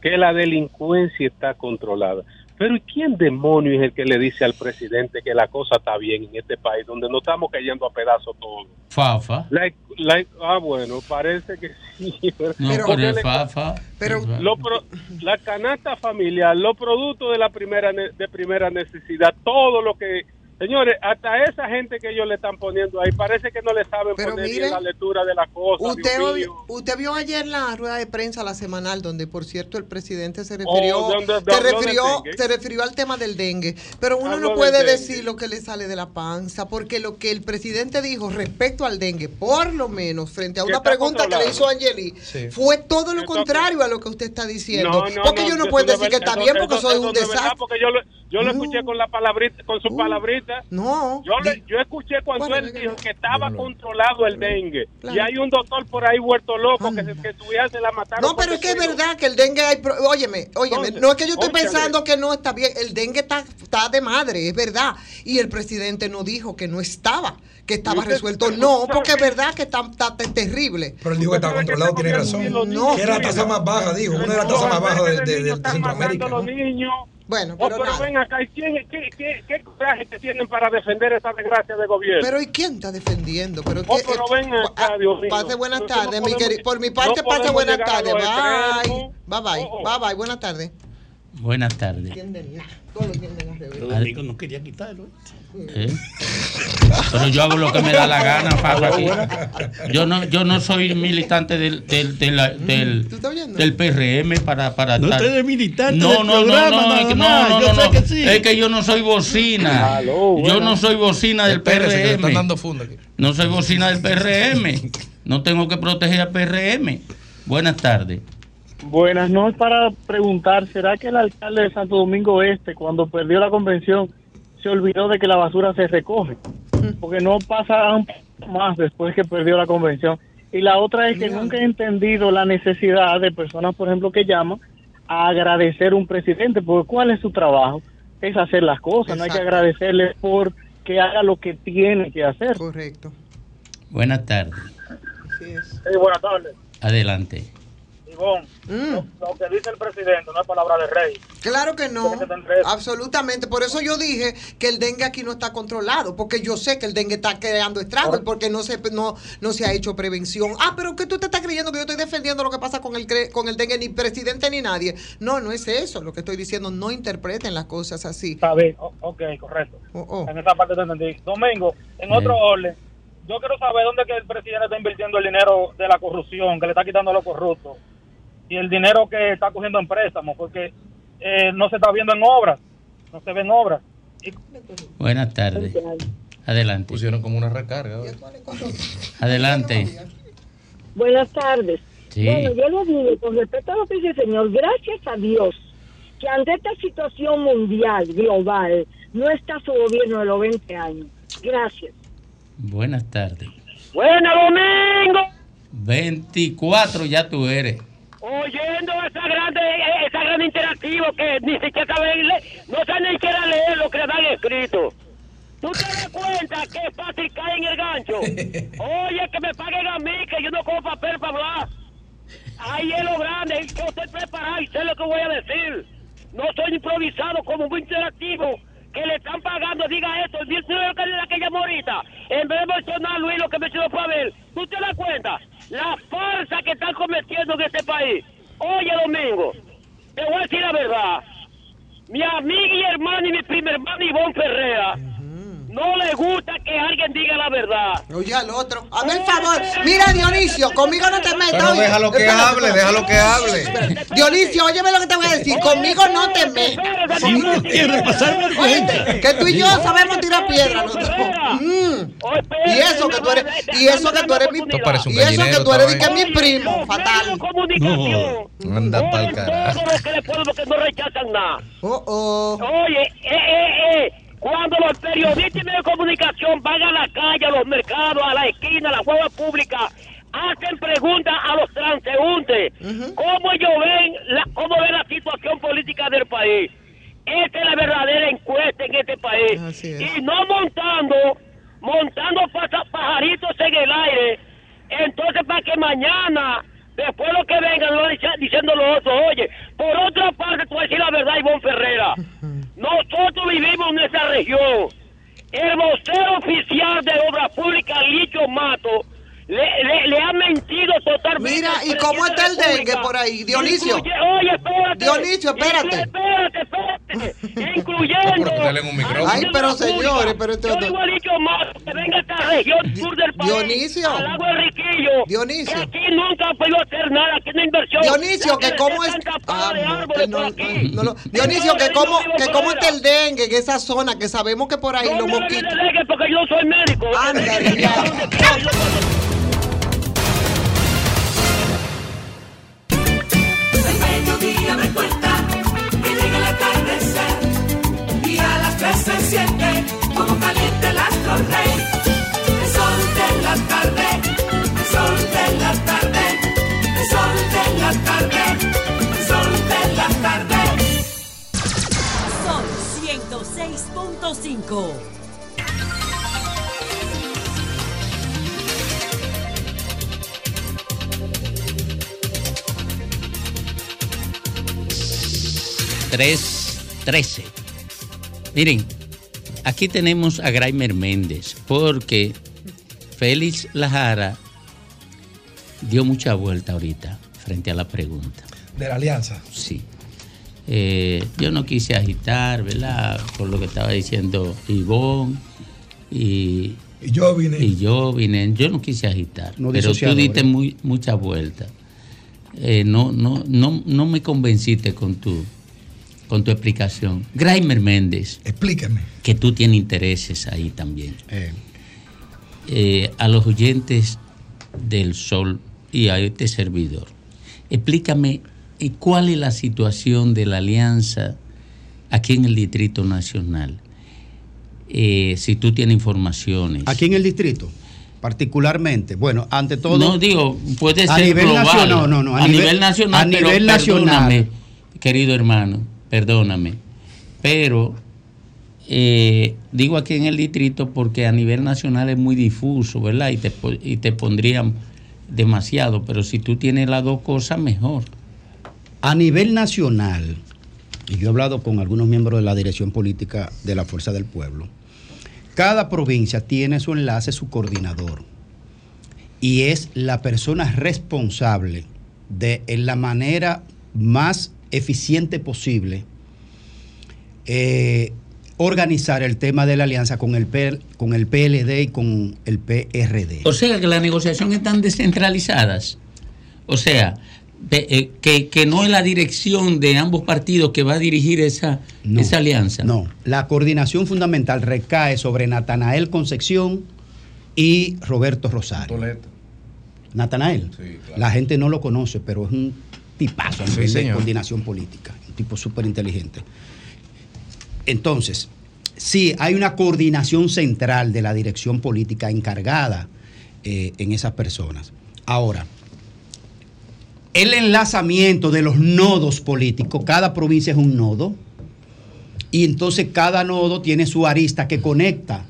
Que la delincuencia está controlada. Pero ¿y quién demonio es el que le dice al presidente que la cosa está bien en este país, donde no estamos cayendo a pedazos todos? Fafa. Like- like- ah, bueno, parece que sí. [LAUGHS] Pero, No, pero es le- Fafa. pero lo pro- la canasta familiar, los productos de la primera de primera necesidad, todo lo que señores, hasta esa gente que ellos le están poniendo ahí, parece que no le saben Pero poner mire, bien la lectura de la cosa. Usted, usted vio ayer la rueda de prensa, la semanal, donde por cierto el presidente se refirió, Oh, ¿de dónde- de- se refirió, se refirió al tema del dengue. Pero uno no puede decir lo que le sale de la panza, porque lo que el presidente dijo respecto al dengue, por lo menos frente a una pregunta que le hizo Angeli, Sí. fue todo lo contrario a lo que usted está diciendo. No, no, porque no, yo no puedo de decir que está eso- bien porque eso- soy eso un de verdad, desastre. Porque yo lo, yo lo escuché con la palabrita, con su palabrita. No. Yo, le- yo escuché cuando Bueno, él dijo que estaba controlado el dengue. Claro. Y hay un doctor por ahí vuelto loco que, se, que su hija se la mataron. No, pero es que es verdad que el dengue hay. Óyeme, óyeme, Entonces, no es que yo estoy pensando que no está bien. El dengue está, está de madre, es verdad. Y el presidente no dijo que no estaba, que estaba resuelto. No, porque es verdad que está, está te- terrible. Pero él dijo que está controlado, tiene razón. No, que era la tasa más baja, dijo. Una de las tasas más bajas de, de- de Centroamérica. los Bueno, Oh, pero pero nada. ven acá, ¿y quién, qué, qué, qué coraje que tienen para defender esa desgracia de gobierno? Pero ¿y quién está defendiendo? Pero, Oh, pero eh, ven acá, Dios mío. Pase buenas tardes, no mi querido. Por mi no parte, pase podemos buenas tardes. Bye. extremos. Bye bye. Bye bye. Buenas tardes. Buenas tardes. Entienden nada. Todos lo entienden. Pero Domingo no quería quitarlo. ¿Eh? Pero yo hago lo que me da la gana, Fafa. Yo no, yo no soy militante del, del, del, del, del PRM para, para No estar- eres militante no, del no, no, programa, no, nada es que no, no, yo no, sé no. que sí. Es que yo no soy bocina. Aló, Yo bueno. no soy bocina del que le están PRM. dando funda aquí. No soy bocina del PRM. No tengo que proteger al PRM. Buenas tardes. Buenas, no es para preguntar, ¿será que el alcalde de Santo Domingo Este, cuando perdió la convención, se olvidó de que la basura se recoge? Porque no pasa un poco más después que perdió la convención. Y la otra es que nunca he entendido la necesidad de personas, por ejemplo, que llaman a agradecer a un presidente, porque ¿cuál es su trabajo? Es hacer las cosas, no hay que agradecerle por que haga lo que tiene que hacer. Correcto. Buenas tardes. Sí, buenas tardes. Adelante. Mm. lo, lo que dice el presidente no es palabra de rey. Claro que no, absolutamente. Por eso yo dije que el dengue aquí no está controlado, porque yo sé que el dengue está creando estragos, porque no se, no, no se ha hecho prevención. Ah, pero que tú te estás creyendo que yo estoy defendiendo lo que pasa con el, con el dengue, ni presidente ni nadie. No, no es eso. Lo que estoy diciendo, no interpreten las cosas así. Está bien, o- ok, correcto. Oh, En esa parte te entendí. Domingo, en otro orden, yo quiero saber dónde que el presidente está invirtiendo el dinero de la corrupción, que le está quitando a los corruptos, y el dinero que está cogiendo en préstamos, porque eh, no se está viendo en obras, no se ven obras. Buenas tardes. Adelante. Pusieron como una recarga. Adelante. Buenas tardes. Sí. Bueno, yo lo digo con respecto a lo que dice el señor, gracias a Dios que ante esta situación mundial, global, no está su gobierno de los 20 años. Gracias. Buenas tardes. Buena Domingo. 24 ya tú eres. Oyendo esa grande, esa gran interactivo que ni siquiera saben leer, no saben ni siquiera leer lo que le dan escrito. ¿Tú te das cuenta que es fácil caer en el gancho? [LAUGHS] Oye, que me paguen a mí, que yo no cojo papel para hablar. Ahí es lo grande, que usted preparado y sé lo que voy a decir. No soy improvisado como muy interactivo, que le están pagando, diga esto, el director que la que llamó ahorita, en vez de mencionar Luis lo que mencionó Pavel, ¿tú te das cuenta? La farsa que están cometiendo en este país. Oye, Domingo, te voy a decir la verdad. Mi amiga y hermana y mi prima hermana Ivonne Ferrea no le gusta que alguien diga la verdad. Oye, al otro. Hazme el favor. Mira, Dionisio, conmigo no te metas. Pero oye. déjalo que Espérate, hable, espérate. déjalo que hable. Espérate. Dionisio, óyeme lo que te voy a decir. Conmigo no te metas. Quieres que tú y yo sabemos tirar piedra. los dos. Mm. Y eso que tú eres, y eso que tú eres mi un y eso que tú eres que mi primo, fatal. No, anda pa'l carajo. Todo lo que le puedo porque no rechazan nada. Oh, oh. Oye, eh, eh, eh, cuando los periodistas y medios de comunicación van a la calle, a los mercados, a la esquina, a la hueva pública, hacen preguntas a los transeúntes, cómo ellos ven la, cómo ven la situación política del país. Esta es la verdadera encuesta en este país. Y no montando, montando pajaritos en el aire, entonces para que mañana, después lo que vengan, lo diciendo los otros, oye, por otra parte, tú vas a decir la verdad, Ivonne Ferrera, [LAUGHS] nosotros vivimos en esa región. El vocero oficial de Obra Pública, Licho Mato, le, le, le ha mentido totalmente. Mira, ¿y cómo está el dengue por ahí? Dionisio. Incluye- oye, espérate. Dionisio, espérate. Espérate, espérate. [LAUGHS] Incluyendo. Ay, pero señores, pero Mato que venga a esta región sur del país. Dionisio. Al lago Enriquillo. Dionisio. Que aquí nunca ha podido hacer nada, aquí no hay inversión. Dionisio, que cómo es. Ah, no, no, no, no. Dionisio, que cómo, que cómo está el dengue en esa zona, que sabemos que por ahí No los mosquitos. de dengue porque yo soy médico. Ándale, [LAUGHS] ya. Me cuenta que llega el atardecer y a las tres se siente como caliente el astro rey. El sol de la tarde, el sol de la tarde, el sol de la tarde, el sol de la tarde. Sol 106.5. Tres, trece. Miren, aquí tenemos a Graimer Méndez, porque Félix Lajara dio mucha vuelta ahorita frente a la pregunta. De la alianza. Sí. Eh, yo no quise agitar, ¿verdad? Por lo que estaba diciendo Ivonne y, y yo vine. Y yo vine. Yo no quise agitar. No pero tú diste muy, mucha vuelta. Eh, no, no, no, no me convenciste con tu, con tu explicación. Graimer Méndez. Explícame. Que tú tienes intereses ahí también. Eh, a los oyentes del Sol y a este servidor. Explícame eh, cuál es la situación de la alianza aquí en el Distrito Nacional. Eh, si tú tienes informaciones. Aquí en el distrito, particularmente. Bueno, ante todo. No, digo, puede a ser nivel global. nacional. No, no, no. A, nivel, nacional. A pero nivel nacional. perdóname, querido hermano, perdóname. Pero eh, digo aquí en el distrito porque a nivel nacional es muy difuso, ¿verdad? Y te, y te pondrían demasiado. Pero si tú tienes las dos cosas, mejor. A nivel nacional, y yo he hablado con algunos miembros de la dirección política de la Fuerza del Pueblo, cada provincia tiene su enlace, su coordinador, y es la persona responsable de, en la manera más eficiente posible, eh, organizar el tema de la alianza con el, PL con el PLD y con el PRD. O sea, que las negociaciones están descentralizadas. O sea, de- eh, que, que no es la dirección de ambos partidos que va a dirigir esa, esa alianza. No, la coordinación fundamental recae sobre Natanael Concepción y Roberto Rosario. Natanael, la gente no lo conoce, pero es un tipazo a Sí, de coordinación política, un tipo súper inteligente. Entonces, sí, hay una coordinación central de la dirección política encargada eh, en esas personas. Ahora, el enlazamiento de los nodos políticos, cada provincia es un nodo, y entonces cada nodo tiene su arista que conecta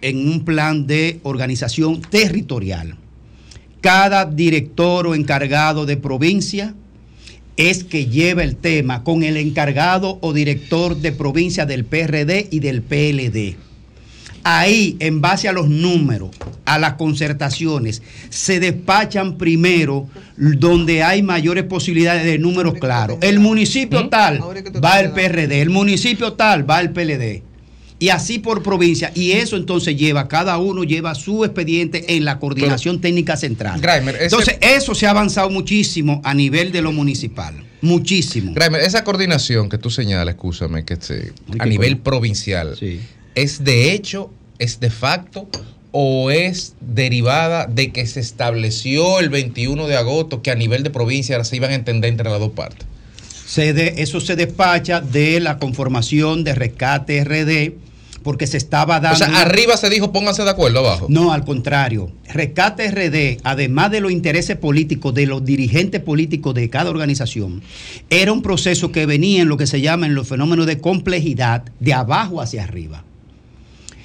en un plan de organización territorial. Cada director o encargado de provincia es que lleva el tema con el encargado o director de provincia del PRD y del PLD. Ahí, en base a los números, a las concertaciones, se despachan primero donde hay mayores posibilidades de números claros. El municipio tal va el PRD, el municipio tal va el PLD. Y así por provincia. Y eso entonces lleva, cada uno lleva su expediente en la coordinación técnica central. Grimer, ese- Entonces, eso se ha avanzado muchísimo a nivel de lo municipal. Muchísimo. Grimer, esa coordinación que tú señalas, escúchame, que se- a nivel provincial, ¿es de hecho, es de facto o es derivada de que se estableció el 21 de agosto que a nivel de provincia se iban a entender entre las dos partes? Se de- eso se despacha de la conformación de Rescate RD, porque se estaba dando. O sea, arriba se dijo pónganse de acuerdo abajo. No, al contrario. Rescate RD, además de los intereses políticos de los dirigentes políticos de cada organización, era un proceso que venía en lo que se llaman los fenómenos de complejidad de abajo hacia arriba.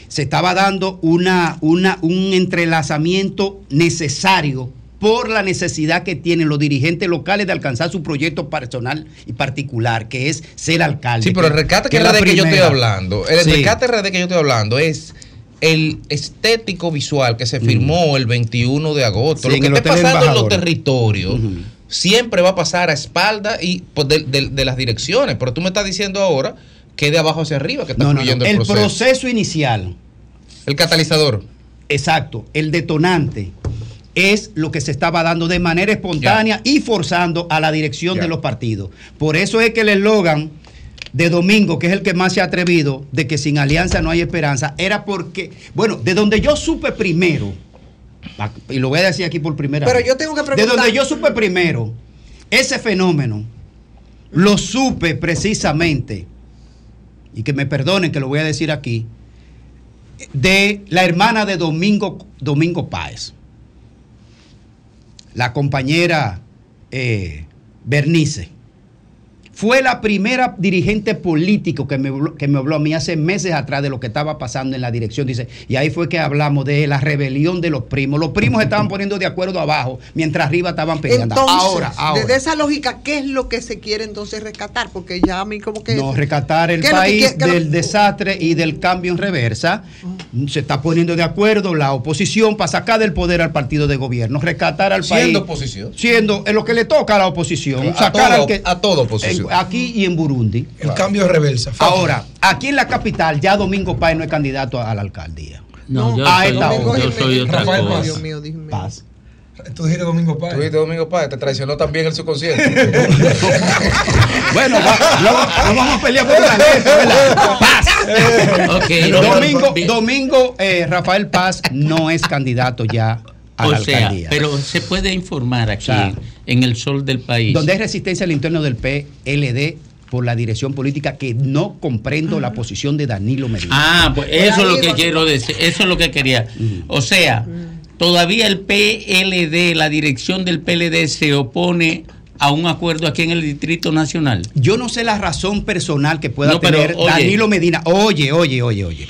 Se estaba dando una, una, un entrelazamiento necesario por la necesidad que tienen los dirigentes locales de alcanzar su proyecto personal y particular, que es ser alcalde. Sí, pero el rescate que es la RD que yo estoy hablando, el Sí. rescate RD que yo estoy hablando es el estético visual que se firmó el 21 de agosto. Mm. Sí, Lo que esté pasando en los Embajador. territorios siempre va a pasar a espalda y pues, de, de- de las direcciones. Pero tú me estás diciendo ahora que es de abajo hacia arriba que está No, no, no. fluyendo El el, proceso. inicial. El catalizador. Exacto. El detonante es lo que se estaba dando de manera espontánea y forzando a la dirección de los partidos. Por eso es que el eslogan de Domingo, que es el que más se ha atrevido, de que sin alianza no hay esperanza, era porque, bueno, de donde yo supe primero, y lo voy a decir aquí por primera Pero vez, yo tengo que de donde yo supe primero, ese fenómeno, lo supe precisamente, y que me perdonen que lo voy a decir aquí, de la hermana de Domingo, Domingo Páez, la compañera eh, Bernice. Fue la primera dirigente político que me, habló- que me habló a mí hace meses atrás de lo que estaba pasando en la dirección. Dice, y ahí fue que hablamos de la rebelión de los primos. Los primos estaban poniendo de acuerdo abajo, mientras arriba estaban peleando. Entonces, ahora, ahora. desde esa lógica, ¿qué es lo que se quiere entonces rescatar? Porque ya a mí como que... No, rescatar el ¿Qué es lo que país lo- del desastre y del cambio en reversa, se está poniendo de acuerdo la oposición para sacar del poder al partido de gobierno, rescatar al país. Siendo oposición. Siendo en lo que le toca a la oposición. A sacar todo- al que, a toda oposición. Aquí y en Burundi. El cambio de reversa. Ahora, aquí en la capital ya Domingo Páez no es candidato a la alcaldía. No, yo a soy- yo soy otra Rafael cosa. Paz. Dios mío, Dios mío. Paz. Tú dijiste Domingo Páez. Tú dijiste Domingo Páez, te traicionó también el subconsciente. [LAUGHS] Bueno, va- no, no vamos a pelear por una letra, ¿verdad? Paz. Domingo eh, Rafael Paz no es candidato ya a O la sea, alcaldía. pero se puede informar aquí sea, en el sol del país. donde hay resistencia al interno del PLD por la dirección política que no comprendo la posición de Danilo Medina. Ah, pues eso es lo que quiero decir, eso es lo que quería. O sea, todavía el PLD, la dirección del PLD se opone a un acuerdo aquí en el Distrito Nacional. Yo no sé la razón personal que pueda No, pero, tener oye. Danilo Medina. Oye, oye, oye, oye.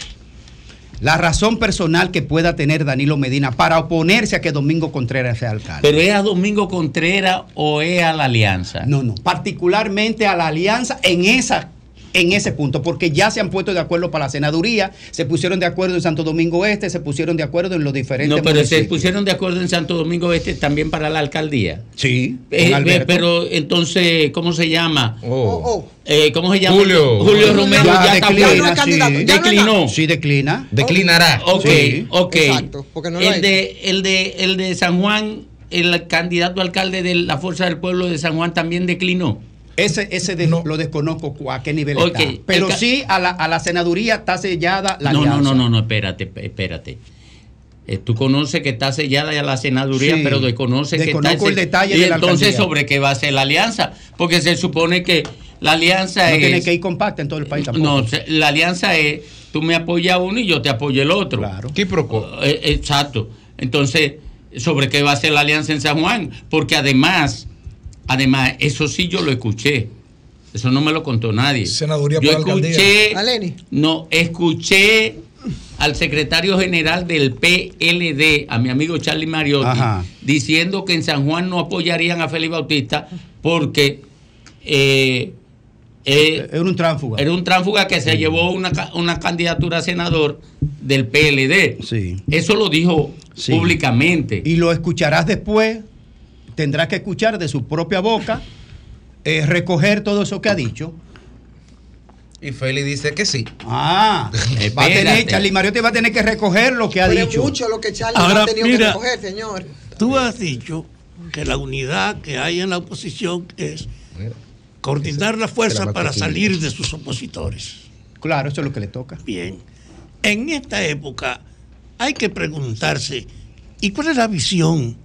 La razón personal que pueda tener Danilo Medina para oponerse a que Domingo Contreras sea alcalde. Pero es a Domingo Contreras o es a la alianza. No, no. Particularmente a la alianza en esa en ese punto, porque ya se han puesto de acuerdo para la senaduría, se pusieron de acuerdo en Santo Domingo Este, se pusieron de acuerdo en los diferentes No, pero se pusieron de acuerdo en Santo Domingo Este también para la alcaldía. Sí, Eh, Alberto. pero entonces, ¿cómo se llama? Oh. Eh, ¿Cómo se llama? Julio. Julio Romero ya, ya sí. Declinó. Sí, declina. Declinará. Ok, Sí. ok. Exacto, porque no el, de, el, de, el de San Juan, el candidato alcalde de la Fuerza del Pueblo de San Juan también declinó. Ese, ese de- lo desconozco a qué nivel está. Pero el sí, a la, a la senaduría está sellada la no, no, alianza. no, no, no, espérate, espérate. Eh, tú conoces que está sellada ya la senaduría, Sí. pero desconoces que Desconozco está el detalle Y de la entonces, alcaldía. ¿sobre qué va a ser la alianza? Porque se supone que la alianza No es. tiene que ir compacta en todo el país tampoco. No, se- la alianza es tú me apoyas a uno y yo te apoyo el otro. Claro. ¿Qué procó? exacto. Entonces, ¿sobre qué va a ser la alianza en San Juan? Porque además, además, eso sí yo lo escuché. Eso no me lo contó nadie. Senaduría yo por escuché, no, escuché al secretario general del PLD, a mi amigo Charlie Mariotti, Ajá. diciendo que en San Juan no apoyarían a Félix Bautista porque eh, eh, Era un tránsfuga. era un tránsfuga que se llevó una, una candidatura a senador del PLD. Sí. Eso lo dijo Sí. públicamente. Y lo escucharás después. Tendrás que escuchar de su propia boca, eh, recoger todo eso que ha dicho. Y Feli dice que sí. Ah, [LAUGHS] va a tener. Charlie Mariotti va a tener que recoger lo que ha Pero es dicho. mucho lo que Charlie Ahora, ha tenido mira. que recoger, señor. Tú has dicho que la unidad que hay en la oposición es coordinar la fuerza para salir de sus opositores. Claro, eso es lo que le toca. Bien. En esta época hay que preguntarse, ¿y cuál es la visión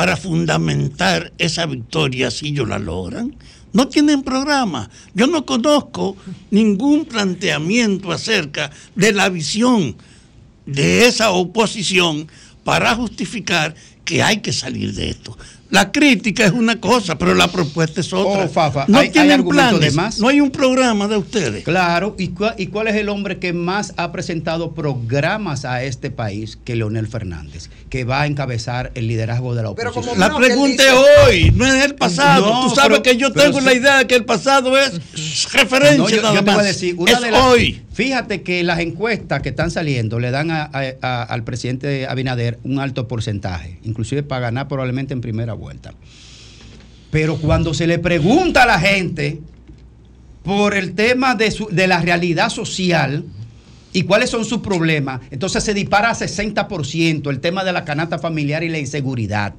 para fundamentar esa victoria si ellos la logran? No tienen programa. Yo no conozco ningún planteamiento acerca de la visión de esa oposición para justificar que hay que salir de esto. La crítica es una cosa, pero la propuesta es otra. Oh, Fafa, no ¿hay- hay tienen planes, de más? no hay un programa de ustedes. Claro, ¿y, cua- ¿y cuál es el hombre que más ha presentado programas a este país que Leonel Fernández, que va a encabezar el liderazgo de la Pero oposición? como La pregunta es hoy, no es el pasado. No, Tú sabes pero- que yo tengo la idea de que el pasado es referencia No, yo, nada yo te voy a más. decir, una es de las- hoy. Fíjate que las encuestas que están saliendo le dan a- a- a- al presidente Abinader un alto porcentaje, inclusive para ganar probablemente en primera vuelta. Pero cuando se le pregunta a la gente por el tema de, su- de la realidad social y cuáles son sus problemas, entonces se dispara a 60% el tema de la canasta familiar y la inseguridad.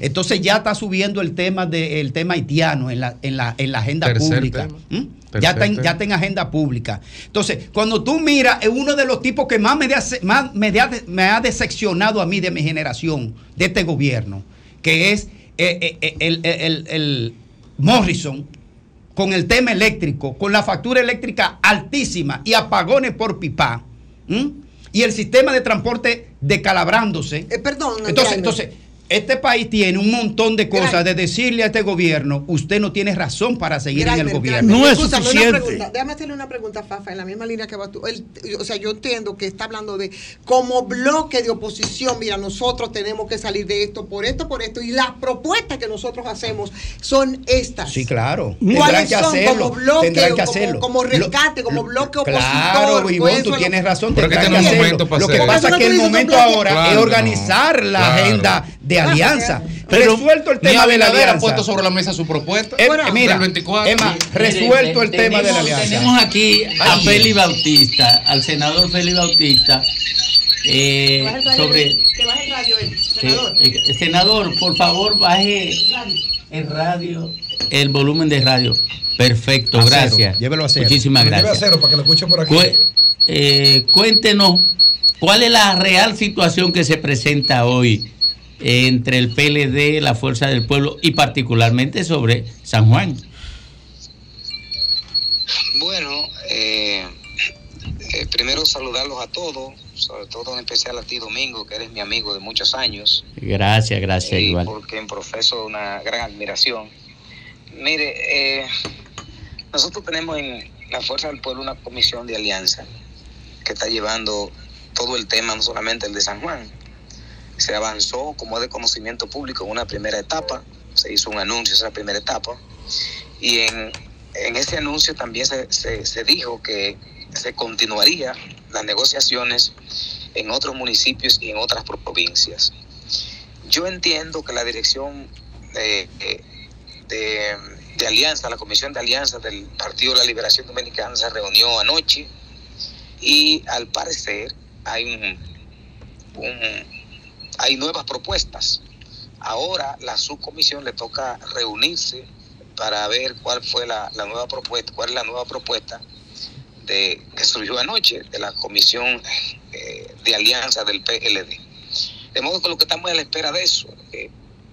Entonces ya está subiendo el tema de, el tema haitiano en la, en la, en la agenda Tercer pública. ¿Mm? Ya está, en, ya está en agenda pública. Entonces, cuando tú miras, es uno de los tipos que más me, de- más me, de- me ha decepcionado a mí de mi generación, de este gobierno, que es eh, eh, eh, el, el- el- Morrison, con el tema eléctrico, con la factura eléctrica altísima y apagones por pipa, ¿m? y el sistema de transporte decalabrándose. Eh, perdón, entonces, entonces Este país tiene un montón de cosas de decirle a este gobierno, usted no tiene razón para seguir en el gobierno. No es escúchame, una suficiente. pregunta. Déjame hacerle una pregunta, Fafa, en la misma línea que va tú. O sea, yo entiendo que está hablando de como bloque de oposición, mira, nosotros tenemos que salir de esto por esto, por esto, y las propuestas que nosotros hacemos son estas. Sí, claro. Tendrán ¿Cuáles que son hacerlo. como bloque, tendrán que como- hacerlo. como, rescate, como bloque opositor? Claro, Ivonne, tú tienes razón. Pero es que tendrán tenemos hacerlo. para Lo que pasa es que el momento ahora Claro, es no. organizar la Claro. agenda de alianza. Pero resuelto el tema de la Abinader ha alianza. puesto sobre la mesa su propuesta. Eh, mira, del 24. Emma, resuelto el tema de la alianza. Tenemos aquí a. Félix Bautista, al senador Félix Bautista, eh, sobre... Que baje el radio, él, senador. senador, por favor, baje el radio, el volumen de radio. Perfecto, A cero, gracias. llévelo a cero. Muchísimas Lo lleve a gracias. cero para que lo escuche por aquí. Cué- eh, cuéntenos cuál es la real situación que se presenta hoy entre el PLD, la Fuerza del Pueblo y particularmente sobre San Juan. Bueno, eh, eh, primero saludarlos a todos, sobre todo en especial a ti, Domingo, que eres mi amigo de muchos años, Gracias, gracias, y igual. por quien profeso una gran admiración. Mire, eh, nosotros tenemos en la Fuerza del Pueblo una comisión de alianza que está llevando todo el tema, no solamente el de San Juan. Se avanzó, como de conocimiento público, en una primera etapa, se hizo un anuncio esa primera etapa, y en, en ese anuncio también se, se, se dijo que se continuaría las negociaciones en otros municipios y en otras provincias. Yo entiendo que la dirección de- de alianza, la comisión de alianza del Partido de la Liberación Dominicana se reunió anoche y al parecer hay un, un- hay nuevas propuestas. Ahora la subcomisión le toca reunirse para ver cuál fue la, nueva propuesta, cuál es la nueva propuesta de, que surgió anoche de la comisión eh, de alianza del PLD. De modo que lo que estamos es a la espera de eso. Eh,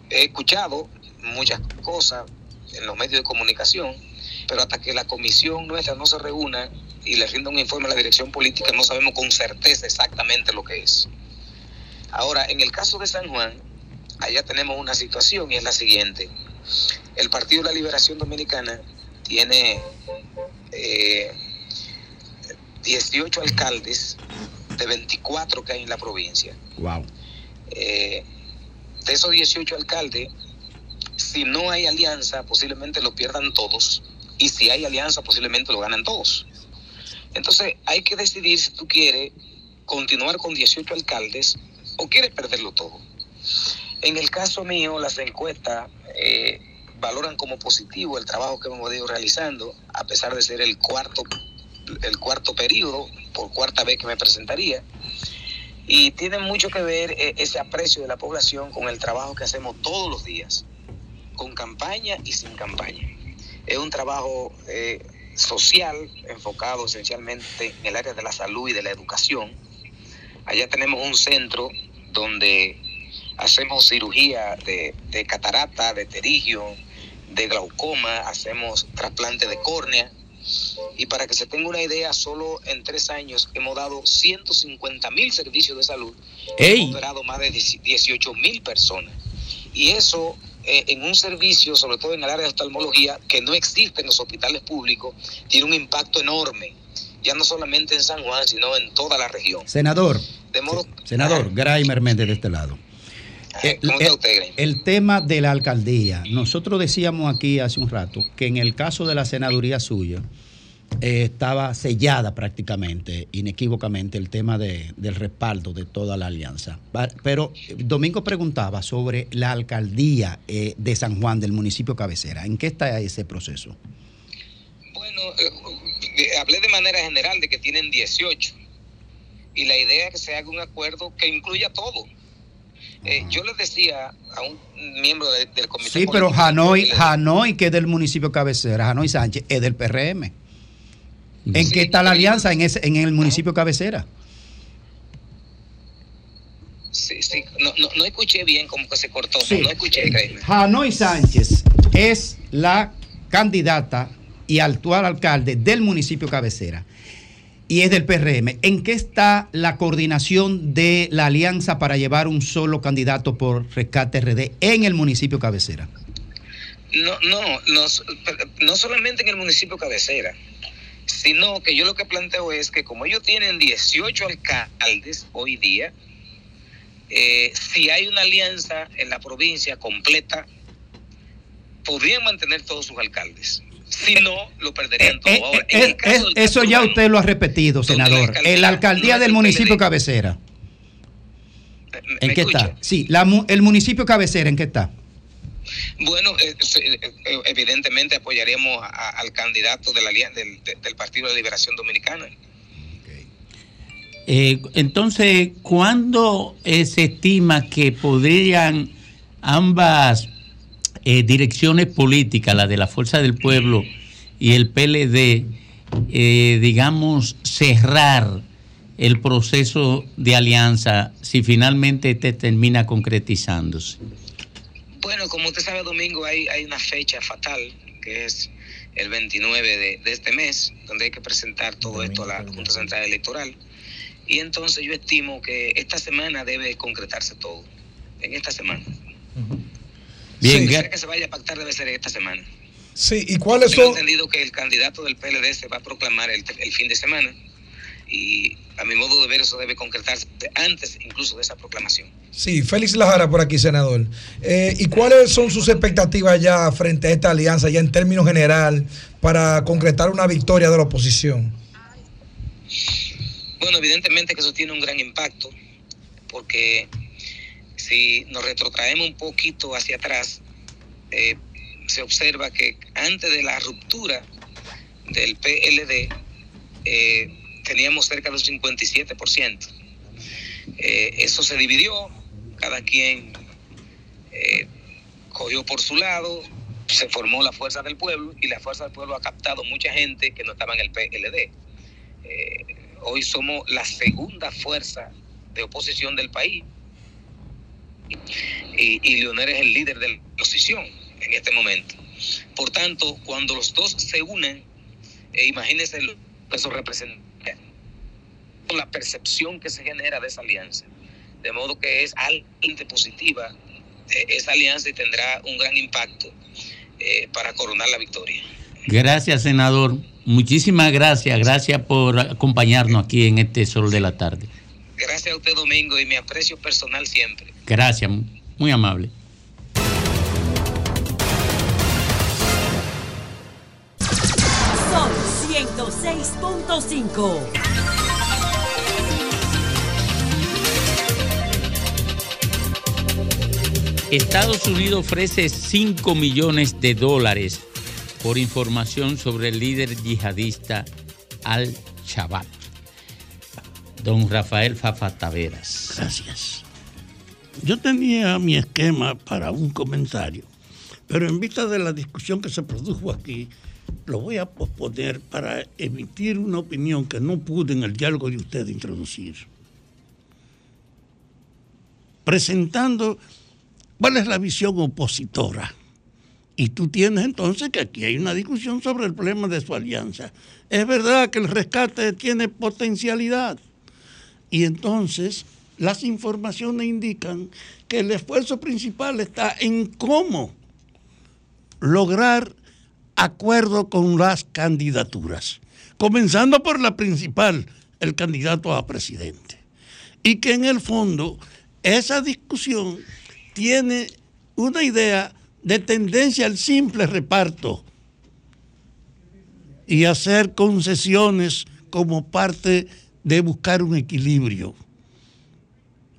he escuchado muchas cosas en los medios de comunicación, pero hasta que la comisión nuestra no se reúna y le rinda un informe a la dirección política, no sabemos con certeza exactamente lo que es. Ahora, en el caso de San Juan, allá tenemos una situación y es la siguiente. El Partido de la Liberación Dominicana tiene eh, 18 alcaldes de 24 que hay en la provincia. Wow. Eh, de esos 18 alcaldes, si no hay alianza, posiblemente lo pierdan todos. Y si hay alianza, posiblemente lo ganan todos. Entonces, hay que decidir si tú quieres continuar con 18 alcaldes o quieres perderlo todo. En el caso mío, las encuestas eh, valoran como positivo el trabajo que hemos ido realizando, a pesar de ser el cuarto, el cuarto periodo, por cuarta vez que me presentaría. Y tiene mucho que ver eh, ese aprecio de la población con el trabajo que hacemos todos los días, con campaña y sin campaña. Es un trabajo eh, social enfocado esencialmente en el área de la salud y de la educación. Allá tenemos un centro donde hacemos cirugía de, de catarata, de terigio, de glaucoma, hacemos trasplante de córnea. Y para que se tenga una idea, solo en tres años hemos dado 150 mil servicios de salud. ¡Ey! Hemos operado más de 18 mil personas. Y eso eh, en un servicio, sobre todo en el área de oftalmología, que no existe en los hospitales públicos, tiene un impacto enorme. Ya no solamente en San Juan, sino en toda la región. Senador, De modo senador, Graimer Méndez de este lado. El, ¿Cómo está el- tema de la alcaldía, nosotros decíamos aquí hace un rato que en el caso de la senaduría suya eh, estaba sellada prácticamente, inequívocamente, el tema de- del respaldo de toda la alianza. Pero Domingo preguntaba sobre la alcaldía eh, de San Juan, del municipio cabecera. ¿En qué está ese proceso? Bueno, eh, hablé de manera general de que tienen 18 y la idea es que se haga un acuerdo que incluya todo. Eh, yo les decía a un miembro de- del comité Sí, pero político Hanoi, PLD, Hanoi, que es del municipio cabecera, Hanoi Sánchez, es del PRM. ¿En qué está la alianza en, ese, en el municipio cabecera? sí, sí, no, no, no escuché bien, como que se cortó, Sí. no, escuché, Kramer. Hanoi Sánchez es la candidata y actual alcalde del municipio cabecera. y es del PRM. ¿En qué está la coordinación de la alianza para llevar un solo candidato por Rescate RD en el municipio cabecera? No, no, no, no solamente en el municipio cabecera, sino que yo lo que planteo es que como ellos tienen 18 alcaldes hoy día, eh, si hay una alianza en la provincia completa, podrían mantener todos sus alcaldes. Si no, lo perderían todo. Eh, Ahora, eh, en el eh, caso del eso ya usted lo ha repetido, senador. En la alcaldía del municipio cabecera. ¿En ¿me qué está? Sí, la mu- el municipio cabecera, ¿en qué está? Bueno, eh, eh, eh, evidentemente apoyaríamos a- al candidato de la, alia- del, de- del Partido de Liberación Dominicana. Eh, entonces, ¿cuándo eh, se estima que podrían ambas eh, direcciones políticas, la de la Fuerza del Pueblo y el PLD, eh, digamos, cerrar el proceso de alianza si finalmente este termina concretizándose? Bueno, como usted sabe, Domingo, hay, hay una fecha fatal, que es el 29 de, de este mes, donde hay que presentar todo esto a la Junta Central Electoral. Y entonces yo estimo que esta semana debe concretarse todo, en esta semana. Gra- sea que se vaya a pactar debe ser esta semana. Sí, ¿y cuáles Tengo son? entendido que el candidato del PLD se va a proclamar el, el fin de semana y a mi modo de ver eso debe concretarse antes incluso de esa proclamación. Sí, Félix Lajara por aquí, senador. Eh, ¿Y cuáles son sus expectativas ya frente a esta alianza, ya en términos general, para concretar una victoria de la oposición? Bueno, evidentemente que eso tiene un gran impacto, porque si nos retrotraemos un poquito hacia atrás, eh, se observa que antes de la ruptura del PLD, eh, teníamos cerca del 57%. Eh, eso se dividió, cada quien cogió por su lado, se formó la Fuerza del Pueblo y la Fuerza del Pueblo ha captado mucha gente que no estaba en el PLD. Hoy somos la segunda fuerza de oposición del país y, y es el líder de la oposición en este momento. Por tanto, cuando los dos se unen, eh, imagínense lo que eso representa, la percepción que se genera de esa alianza. De modo que es altamente positiva eh, esa alianza y tendrá un gran impacto eh, para coronar la victoria. Gracias, senador. Muchísimas gracias. Gracias por acompañarnos aquí en este sol de la tarde. Gracias a usted, Domingo, y mi aprecio personal siempre. Gracias, muy amable. Sol 106.5. Estados Unidos ofrece 5 millones de dólares por información sobre el líder yihadista Al-Shabaab. Don Rafael Fafa Taveras. Gracias. Yo tenía mi esquema para un comentario, pero en vista de la discusión que se produjo aquí, lo voy a posponer para emitir una opinión que no pude en el diálogo de usted introducir. Presentando cuál es la visión opositora. Y tú tienes entonces que aquí hay una discusión sobre el problema de su alianza. Es verdad que el rescate tiene potencialidad. Y entonces las informaciones indican que el esfuerzo principal está en cómo lograr acuerdo con las candidaturas, comenzando por la principal, el candidato a presidente. Y que en el fondo esa discusión tiene una idea de tendencia al simple reparto y hacer concesiones como parte de buscar un equilibrio.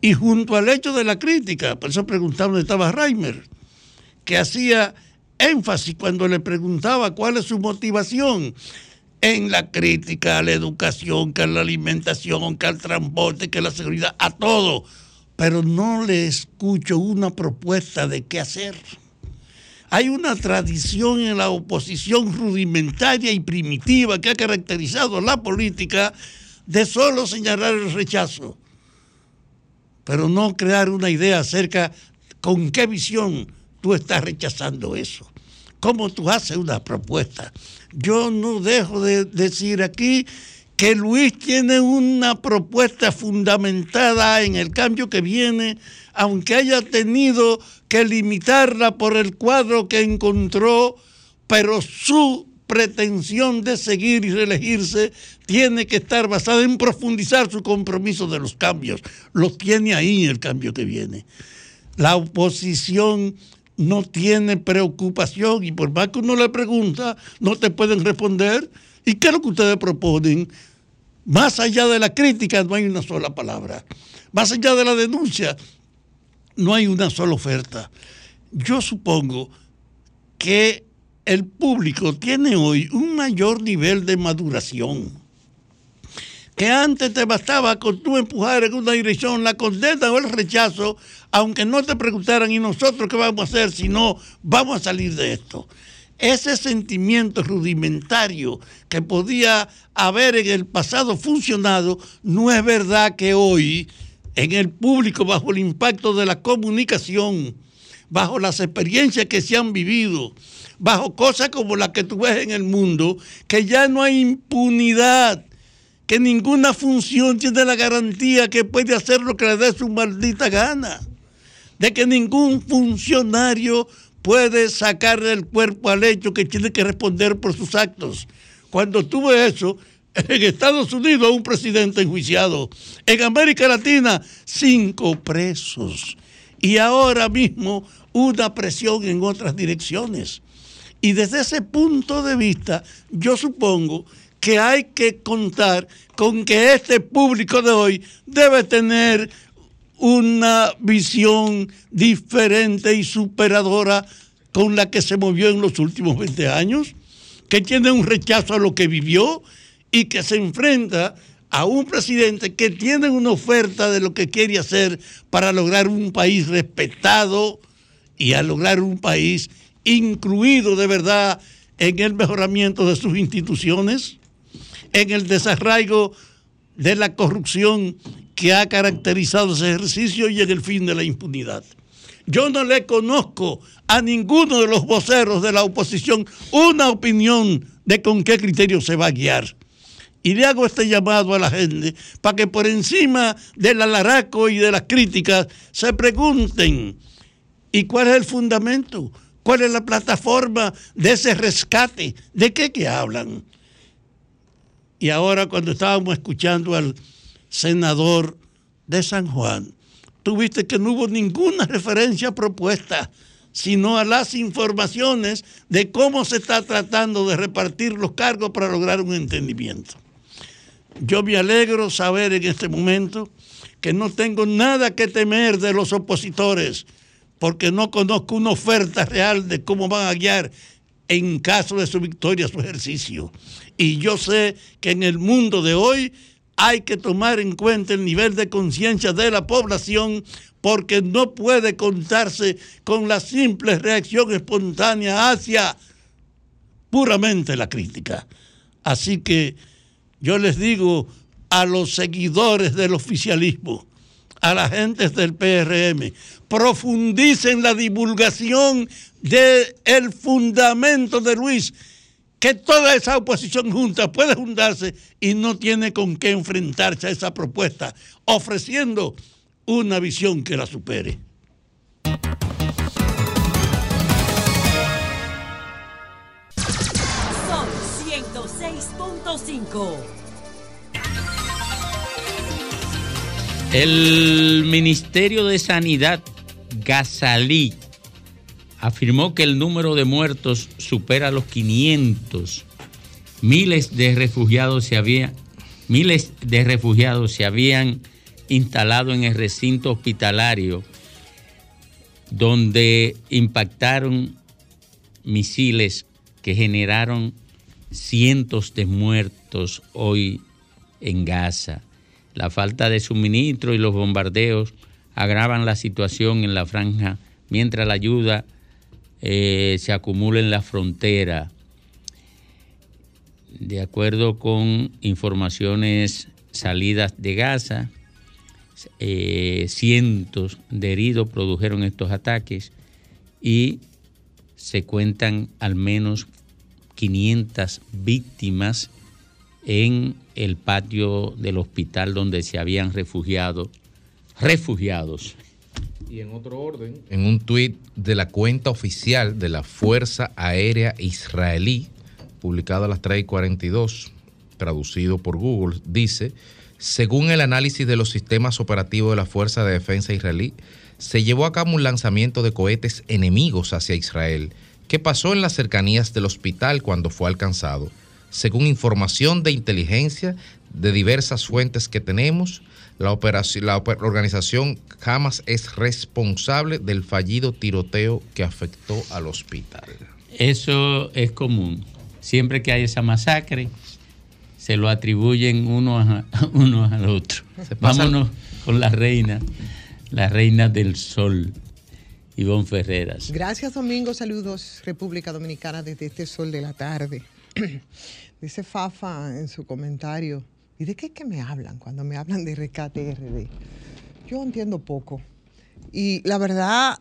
Y junto al hecho de la crítica, por eso preguntaba dónde estaba Reimer, que hacía énfasis cuando le preguntaba cuál es su motivación en la crítica a la educación, que a la alimentación, que al transporte, que a la seguridad, a todo. Pero no le escucho una propuesta de qué hacer. Hay una tradición en la oposición rudimentaria y primitiva que ha caracterizado la política de solo señalar el rechazo, pero no crear una idea acerca con qué visión tú estás rechazando eso, cómo tú haces una propuesta. Yo no dejo de decir aquí que Luis tiene una propuesta fundamentada en el cambio que viene, aunque haya tenido que limitarla por el cuadro que encontró, pero su pretensión de seguir y reelegirse tiene que estar basada en profundizar su compromiso de los cambios. Lo tiene ahí el cambio que viene. La oposición no tiene preocupación y por más que uno le pregunta, no te pueden responder. ¿Y qué es lo que ustedes proponen? Más allá de la crítica no hay una sola palabra. Más allá de la denuncia no hay una sola oferta. Yo supongo que el público tiene hoy un mayor nivel de maduración. Que antes te bastaba con tú empujar en una dirección la condena o el rechazo, aunque no te preguntaran, ¿y nosotros qué vamos a hacer si no vamos a salir de esto? Ese sentimiento rudimentario que podía haber en el pasado funcionado, no es verdad que hoy, en el público, bajo el impacto de la comunicación, bajo las experiencias que se han vivido, bajo cosas como las que tú ves en el mundo, que ya no hay impunidad, que ninguna función tiene la garantía que puede hacer lo que le dé su maldita gana, de que ningún funcionario puede sacar del cuerpo al hecho que tiene que responder por sus actos. Cuando tú ves eso, en Estados Unidos un presidente enjuiciado, en América Latina cinco presos y ahora mismo una presión en otras direcciones. Y desde ese punto de vista, yo supongo que hay que contar con que este público de hoy debe tener una visión diferente y superadora con la que se movió en los últimos 20 años, que tiene un rechazo a lo que vivió y que se enfrenta a un presidente que tiene una oferta de lo que quiere hacer para lograr un país respetado y a lograr un país incluido de verdad en el mejoramiento de sus instituciones, en el desarraigo de la corrupción que ha caracterizado ese ejercicio y en el fin de la impunidad. Yo no le conozco a ninguno de los voceros de la oposición una opinión de con qué criterio se va a guiar. Y le hago este llamado a la gente para que por encima del alaraco y de las críticas se pregunten, ¿y cuál es el fundamento? ¿Cuál es la plataforma de ese rescate? ¿De qué que hablan? Y ahora cuando estábamos escuchando al senador de San Juan, tuviste que no hubo ninguna referencia propuesta, sino a las informaciones de cómo se está tratando de repartir los cargos para lograr un entendimiento. Yo me alegro saber en este momento que no tengo nada que temer de los opositores, porque no conozco una oferta real de cómo van a guiar en caso de su victoria su ejercicio. Y yo sé que en el mundo de hoy hay que tomar en cuenta el nivel de conciencia de la población porque no puede contarse con la simple reacción espontánea hacia puramente la crítica. Así que yo les digo a los seguidores del oficialismo, a la gente del PRM, profundicen la divulgación del fundamento de Luis, que toda esa oposición junta puede juntarse y no tiene con qué enfrentarse a esa propuesta, ofreciendo una visión que la supere. Son 106.5. El Ministerio de Sanidad, Gazalí, afirmó que el número de muertos supera los 500. Miles de refugiados se habían, miles de refugiados se habían instalado en el recinto hospitalario donde impactaron misiles que generaron cientos de muertos hoy en Gaza. La falta de suministro y los bombardeos agravan la situación en la franja mientras la ayuda eh, se acumula en la frontera. De acuerdo con informaciones salidas de Gaza, eh, cientos de heridos produjeron estos ataques y se cuentan al menos 500 víctimas en el patio del hospital donde se habían refugiado, refugiados. Y en otro orden, en un tuit de la cuenta oficial de la Fuerza Aérea Israelí, publicado a las 3 y 42, traducido por Google, dice, según el análisis de los sistemas operativos de la Fuerza de Defensa israelí, se llevó a cabo un lanzamiento de cohetes enemigos hacia Israel, que pasó en las cercanías del hospital cuando fue alcanzado. Según información de inteligencia de diversas fuentes que tenemos, la, operación, la organización Hamas es responsable del fallido tiroteo que afectó al hospital. Eso es común. Siempre que hay esa masacre, se lo atribuyen uno, a, [LAUGHS] uno al otro. Vámonos con la reina, la reina del sol, Ivonne Ferreras. Gracias, Domingo. Saludos, República Dominicana, desde este sol de la tarde. [CLEARS THROAT] Dice Fafa en su comentario, ¿y de qué es que me hablan cuando me hablan de rescate RD? Yo entiendo poco. Y la verdad,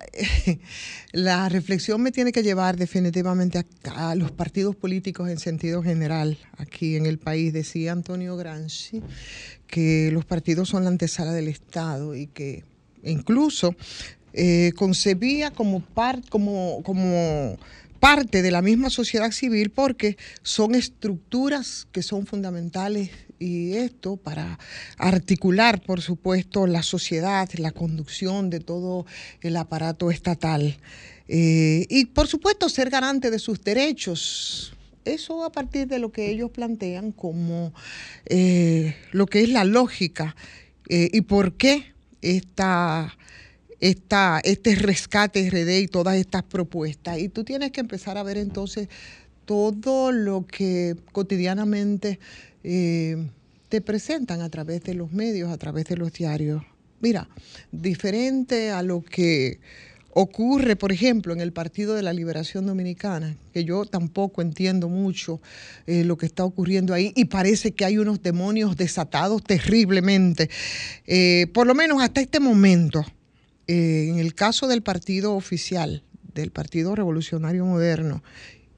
[LAUGHS] la reflexión me tiene que llevar definitivamente a, los partidos políticos en sentido general aquí en el país. Decía Antonio Gramsci que los partidos son la antesala del Estado y que incluso eh, concebía como, par- como, como parte de la misma sociedad civil porque son estructuras que son fundamentales y esto para articular, por supuesto, la sociedad, la conducción de todo el aparato estatal. Eh, y, por supuesto, ser garante de sus derechos. Eso a partir de lo que ellos plantean como eh, lo que es la lógica eh, y por qué esta, esta, este rescate RD y todas estas propuestas. Y tú tienes que empezar a ver entonces todo lo que cotidianamente eh, te presentan a través de los medios, a través de los diarios. Mira, diferente a lo que ocurre, por ejemplo, en el Partido de la Liberación Dominicana, que yo tampoco entiendo mucho eh, lo que está ocurriendo ahí y parece que hay unos demonios desatados terriblemente. Eh, por lo menos hasta este momento, eh, en el caso del partido oficial, del Partido Revolucionario Moderno,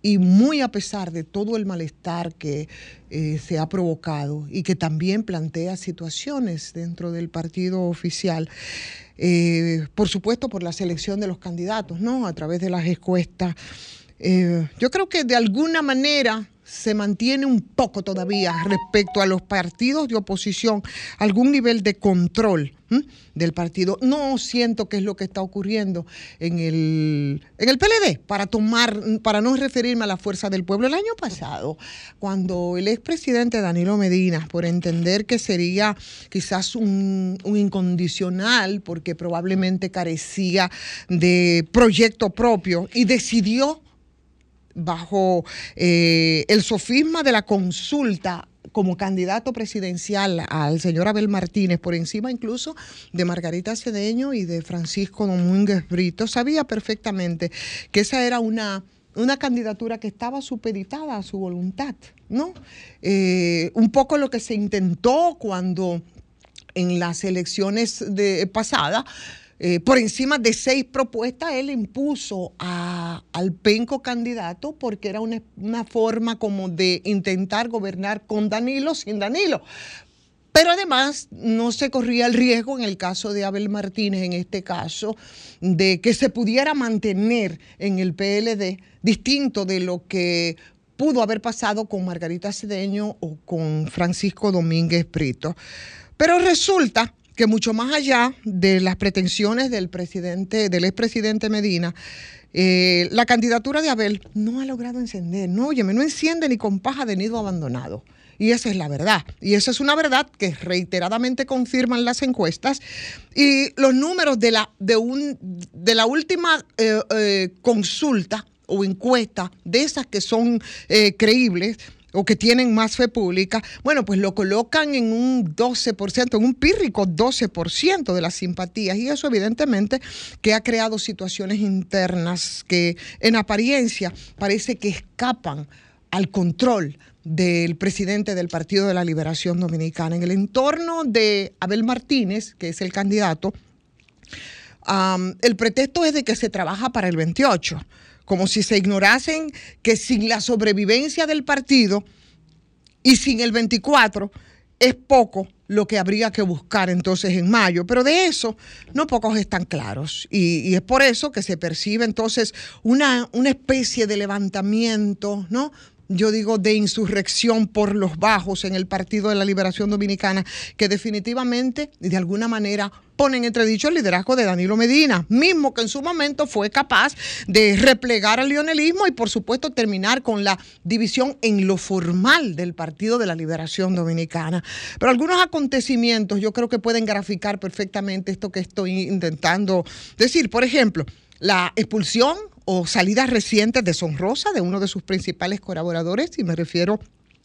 y muy a pesar de todo el malestar que eh, se ha provocado y que también plantea situaciones dentro del partido oficial, eh, por supuesto por la selección de los candidatos, ¿no? A través de las encuestas. Yo creo que de alguna manera se mantiene un poco todavía respecto a los partidos de oposición, algún nivel de control del partido. No siento que es lo que está ocurriendo en el, en el PLD, para tomar, para no referirme a la fuerza del pueblo. El año pasado, cuando el expresidente Danilo Medina, por entender que sería quizás un, un incondicional, porque probablemente carecía de proyecto propio, y decidió bajo eh, el sofisma de la consulta como candidato presidencial al señor Abel Martínez, por encima incluso de Margarita Cedeño y de Francisco Domínguez Brito, sabía perfectamente que esa era una, una candidatura que estaba supeditada a su voluntad, ¿no? Eh, un poco lo que se intentó cuando en las elecciones de, pasadas eh, por encima de seis propuestas, él impuso a- al penco candidato porque era una, una forma como de intentar gobernar con Danilo sin Danilo. Pero además no se corría el riesgo en el caso de Abel Martínez, en este caso, de que se pudiera mantener en el PLD distinto de lo que pudo haber pasado con Margarita Cedeño o con Francisco Domínguez Brito. Pero resulta que mucho más allá de las pretensiones del presidente, del expresidente Medina, eh, la candidatura de Abel no ha logrado encender. No, óyeme, no enciende ni con paja de nido abandonado. Y esa es la verdad. Y esa es una verdad que reiteradamente confirman las encuestas. Y los números de la, de un, de la última eh, eh, consulta o encuesta, de esas que son creíbles, o que tienen más fe pública, bueno, pues lo colocan en un 12%, en un pírrico 12% de las simpatías. Y eso evidentemente que ha creado situaciones internas que en apariencia parece que escapan al control del presidente del Partido de la Liberación Dominicana. En el entorno de Abel Martínez, que es el candidato, el pretexto es de que se trabaja para el 28, como si se ignorasen que sin la sobrevivencia del partido, y sin el 24 es poco lo que habría que buscar entonces en mayo, pero de eso no pocos están claros y, y es por eso que se percibe entonces una, una especie de levantamiento, ¿no? Yo digo, de insurrección por los bajos en el Partido de la Liberación Dominicana, que definitivamente, de alguna manera, ponen entredicho el liderazgo de Danilo Medina, mismo que en su momento fue capaz de replegar al lionelismo y, por supuesto, terminar con la división en lo formal del Partido de la Liberación Dominicana. Pero algunos acontecimientos yo creo que pueden graficar perfectamente esto que estoy intentando decir. Por ejemplo, la expulsión o salidas recientes deshonrosa de uno de sus principales colaboradores, y me refiero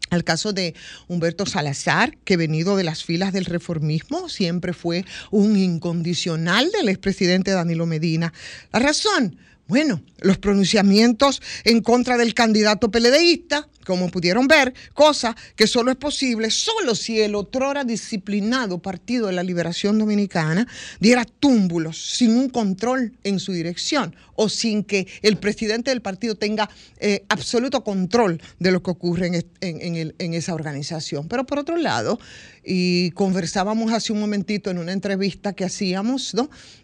al caso de Humberto Salazar, que venido de las filas del reformismo, siempre fue un incondicional del expresidente Danilo Medina. La razón, bueno, los pronunciamientos en contra del candidato peledeísta, como pudieron ver, cosa que solo es posible solo si el otrora disciplinado Partido de la Liberación Dominicana diera túmbulos sin un control en su dirección o sin que el presidente del partido tenga eh, absoluto control de lo que ocurre en, esa organización. Pero por otro lado, y conversábamos hace un momentito en una entrevista que hacíamos.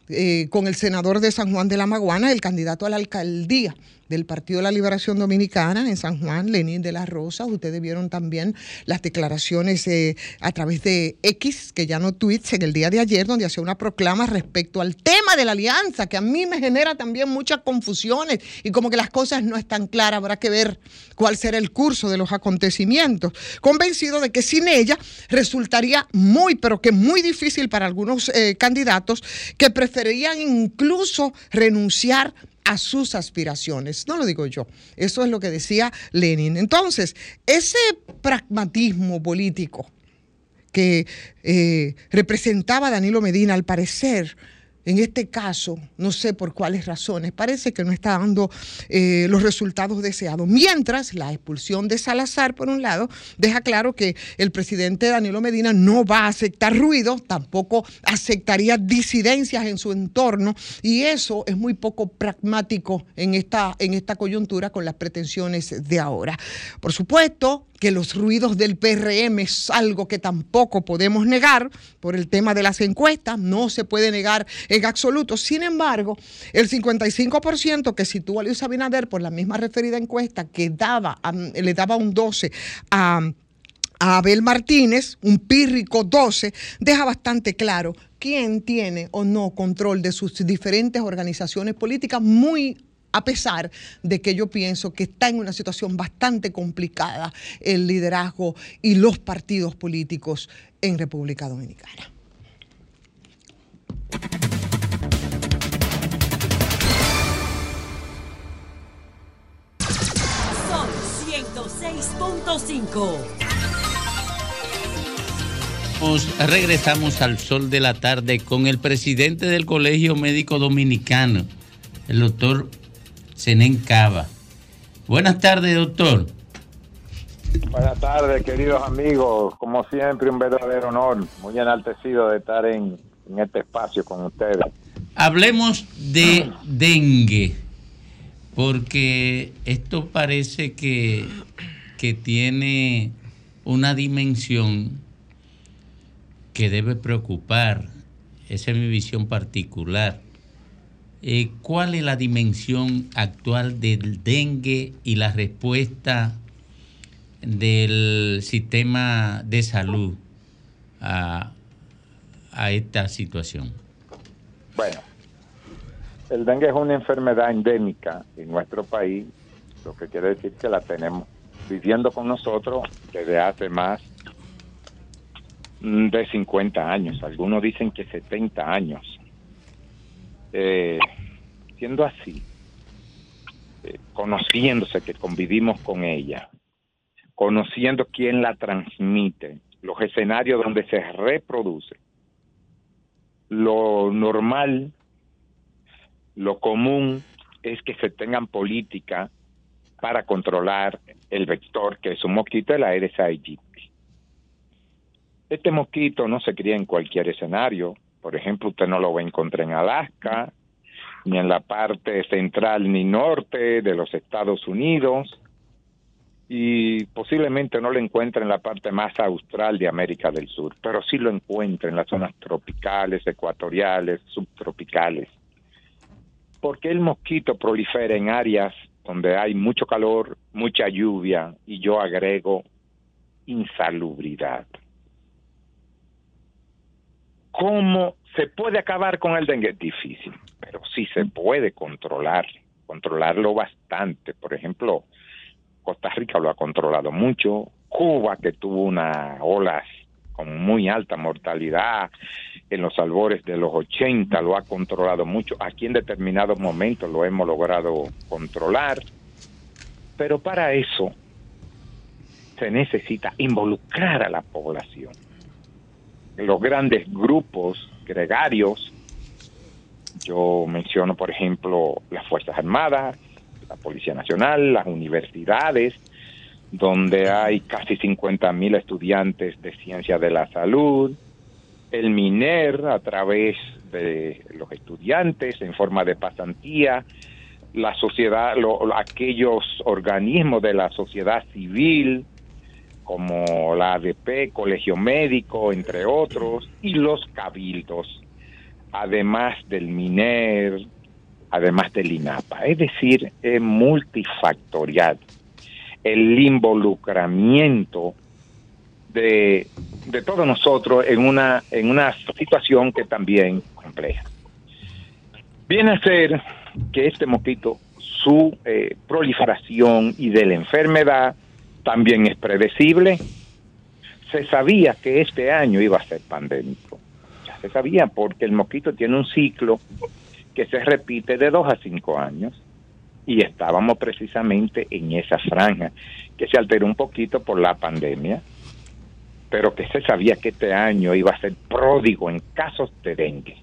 Eh, con el senador de San Juan de la Maguana, el candidato a la alcaldía del Partido de la Liberación Dominicana en San Juan, Lenín de las Rosas. Ustedes vieron también las declaraciones eh, a través de X, que ya no tweets, en el día de ayer, donde hacía una proclama respecto al tema de la alianza, que a mí me genera también muchas confusiones y como que las cosas no están claras. Habrá que ver cuál será el curso de los acontecimientos. Convencido de que sin ella resultaría muy, pero que muy difícil para algunos eh, candidatos que preferían incluso renunciar a sus aspiraciones. No lo digo yo, eso es lo que decía Lenin. Entonces, ese pragmatismo político que eh, representaba Danilo Medina, al parecer, en este caso, no sé por cuáles razones, parece que no está dando eh, los resultados deseados. Mientras la expulsión de Salazar, por un lado, deja claro que el presidente Danilo Medina no va a aceptar ruido, tampoco aceptaría disidencias en su entorno, y eso es muy poco pragmático en esta, en esta coyuntura con las pretensiones de ahora. Por supuesto, que los ruidos del PRM es algo que tampoco podemos negar por el tema de las encuestas, no se puede negar en absoluto. Sin embargo, el 55% que sitúa Luis Abinader por la misma referida encuesta que daba, le daba un 12 a a Abel Martínez, un pírrico 12, deja bastante claro quién tiene o no control de sus diferentes organizaciones políticas, muy a pesar de que yo pienso que está en una situación bastante complicada el liderazgo y los partidos políticos en República Dominicana. 106.5. regresamos al sol de la tarde con el presidente del Colegio Médico Dominicano, el doctor Zenén Cava. Buenas tardes, doctor. Buenas tardes, queridos amigos. Como siempre, un verdadero honor. Muy enaltecido de estar en, en este espacio con ustedes. Hablemos de dengue, porque esto parece que, que tiene una dimensión que debe preocupar. Esa es mi visión particular. Eh, ¿Cuál es la dimensión actual del dengue y la respuesta del sistema de salud a, a esta situación? Bueno, el dengue es una enfermedad endémica en nuestro país, lo que quiere decir que la tenemos viviendo con nosotros desde hace más de 50 años, algunos dicen que 70 años. Eh, siendo así, eh, conociéndose que convivimos con ella, conociendo quién la transmite, los escenarios donde se reproduce, lo normal, lo común es que se tengan política para controlar el vector que es un mosquito de la Aedes aegypti. Este mosquito no se cría en cualquier escenario, por ejemplo, usted no lo va a encontrar en Alaska, ni en la parte central ni norte de los Estados Unidos. y posiblemente no lo encuentre en la parte más austral de América del Sur, pero sí lo encuentra en las zonas tropicales, ecuatoriales, subtropicales. Porque el mosquito prolifera en áreas donde hay mucho calor, mucha lluvia y yo agrego insalubridad. ¿Cómo se puede acabar con el dengue? Difícil, pero sí se puede controlar, controlarlo bastante. Por ejemplo, Costa Rica lo ha controlado mucho, Cuba que tuvo una ola con muy alta mortalidad en los albores de los 80 lo ha controlado mucho, aquí en determinados momentos lo hemos logrado controlar, pero para eso se necesita involucrar a la población. Los grandes grupos gregarios, yo menciono por ejemplo las Fuerzas Armadas, la Policía Nacional, las universidades, donde hay casi 50 mil estudiantes de ciencia de la salud, el MINER a través de los estudiantes en forma de pasantía, la sociedad, aquellos organismos de la sociedad civil, como la ADP, Colegio Médico, entre otros, y los cabildos, además del MINER, además del INAPA. Es decir, es multifactorial el involucramiento de, de todos nosotros en una, en una situación que también compleja. Viene a ser que este mosquito, su eh, proliferación y de la enfermedad también es predecible. Se sabía que este año iba a ser pandémico. Ya se sabía porque el mosquito tiene un ciclo que se repite de dos a cinco años y estábamos precisamente en esa franja que se alteró un poquito por la pandemia, pero que se sabía que este año iba a ser pródigo en casos de dengue.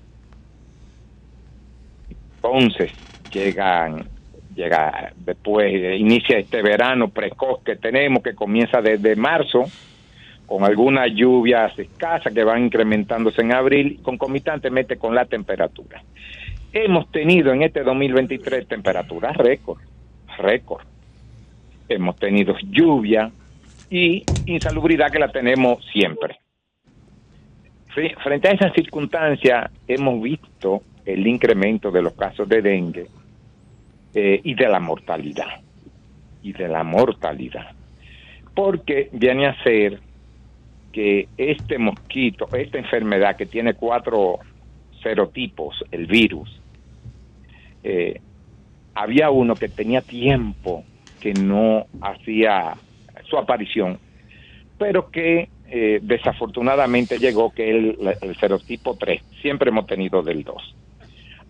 Entonces llegan, llega después, inicia este verano precoz que tenemos, que comienza desde marzo, con algunas lluvias escasas que van incrementándose en abril, concomitantemente con la temperatura. Hemos tenido en este 2023 temperaturas récord, récord. Hemos tenido lluvia y insalubridad que la tenemos siempre. Frente a esa circunstancia, hemos visto el incremento de los casos de dengue eh, y de la mortalidad. Y de la mortalidad. Porque viene a ser que este mosquito, esta enfermedad que tiene cuatro serotipos, el virus, eh, había uno que tenía tiempo que no hacía su aparición, pero que eh, desafortunadamente llegó que el, el serotipo 3, siempre hemos tenido del 2.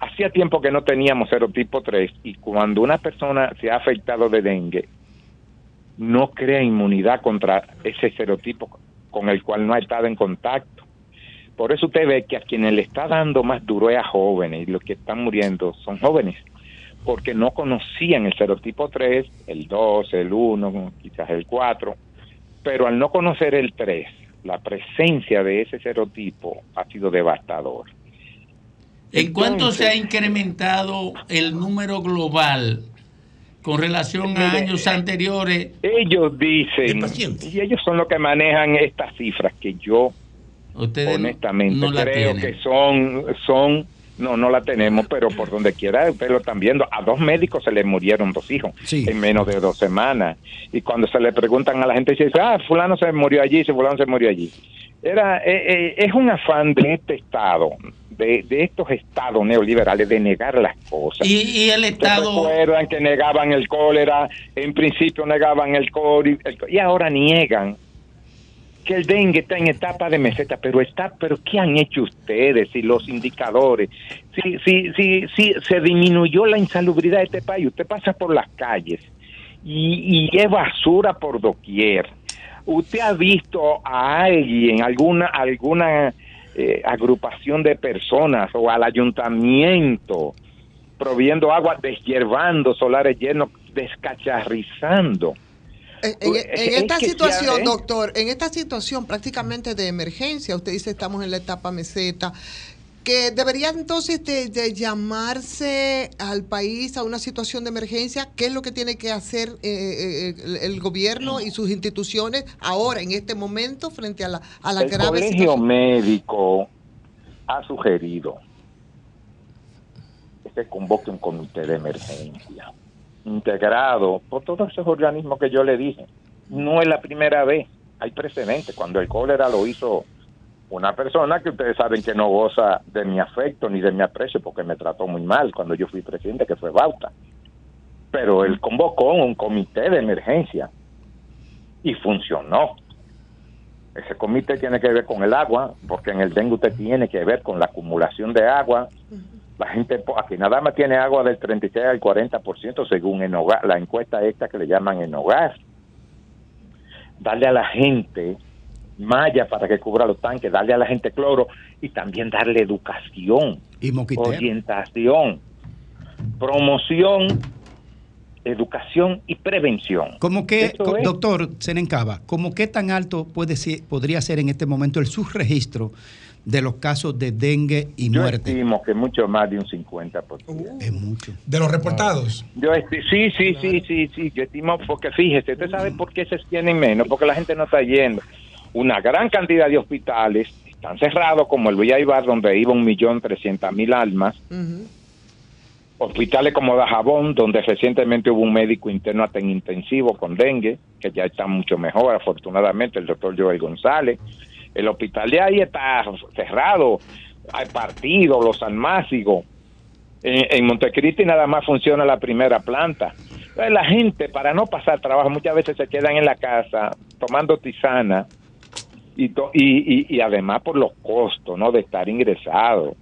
Hacía tiempo que no teníamos serotipo 3 y cuando una persona se ha afectado de dengue, no crea inmunidad contra ese serotipo con el cual no ha estado en contacto por eso usted ve que a quienes le está dando más duro es a jóvenes y los que están muriendo son jóvenes, porque no conocían el serotipo 3, el 2, el 1, quizás el 4, pero al no conocer el 3, la presencia de ese serotipo ha sido devastador. ¿En cuánto se ha incrementado el número global con relación a años anteriores? Ellos dicen, y ellos son los que manejan estas cifras que yo honestamente creo que son son no no la tenemos pero por donde quiera ustedes lo están viendo. A dos médicos se les murieron dos hijos en menos de dos semanas. Y cuando se le preguntan a la gente dice ah fulano se murió allí fulano se murió allí era eh, eh, es un afán de este estado de, de, estos estados neoliberales de negar las cosas. Y, el Estado... recuerdan que negaban el cólera, en principio negaban el cólera, y ahora niegan que el dengue está en etapa de meseta, pero está, pero ¿qué han hecho ustedes y los indicadores? Si, si, si, si se disminuyó la insalubridad de este país, usted pasa por las calles y, y es basura por doquier. ¿Usted ha visto a alguien, alguna, alguna eh, agrupación de personas o al ayuntamiento proviendo agua, deshiervando solares llenos, descacharrizando? En, esta situación, doctor, en esta situación prácticamente de emergencia, usted dice estamos en la etapa meseta, que debería entonces de, de llamarse al país a una situación de emergencia. ¿Qué es lo que tiene que hacer eh, eh, el, el gobierno y sus instituciones ahora, en este momento, frente a la, a la el grave colegio situación? médico ha sugerido que se convoque un comité de emergencia integrado por todos esos organismos que yo le dije. No es la primera vez, hay precedentes. Cuando el cólera lo hizo una persona que ustedes saben que no goza de mi afecto ni de mi aprecio porque me trató muy mal cuando yo fui presidente, que fue Bauta. Pero él convocó un comité de emergencia y funcionó. Ese comité tiene que ver con el agua, porque en el dengue usted tiene que ver con la acumulación de agua. La gente aquí nada más tiene agua del 36 al 40% según en hogar, la encuesta esta que le llaman en hogar. Darle a la gente malla para que cubra los tanques, darle a la gente cloro y también darle educación, Y moquitero. orientación, promoción, educación y prevención. ¿Cómo que, doctor Senencaba, ¿cómo qué tan alto puede ser, podría ser en este momento el subregistro de los casos de dengue y Yo muerte? estimo que mucho más de un 50%. Es mucho. De los reportados. Yo sí, sí, sí, sí, sí, yo estimo, porque fíjese, ¿usted sabe por qué se tienen menos? Porque la gente no está yendo. Una gran cantidad de hospitales están cerrados, como el Villa Ibar, donde iba un millón trescientas mil almas. Hospitales como Dajabón, donde recientemente hubo un médico interno hasta en intensivo con dengue, que ya está mucho mejor, afortunadamente, el doctor Joel González. El hospital de ahí está cerrado, hay partidos, los almácigos. En, en Montecristi nada más funciona la primera planta. Entonces, la gente, para no pasar trabajo, muchas veces se quedan en la casa tomando tisana y, y además por los costos ¿no? de estar ingresado.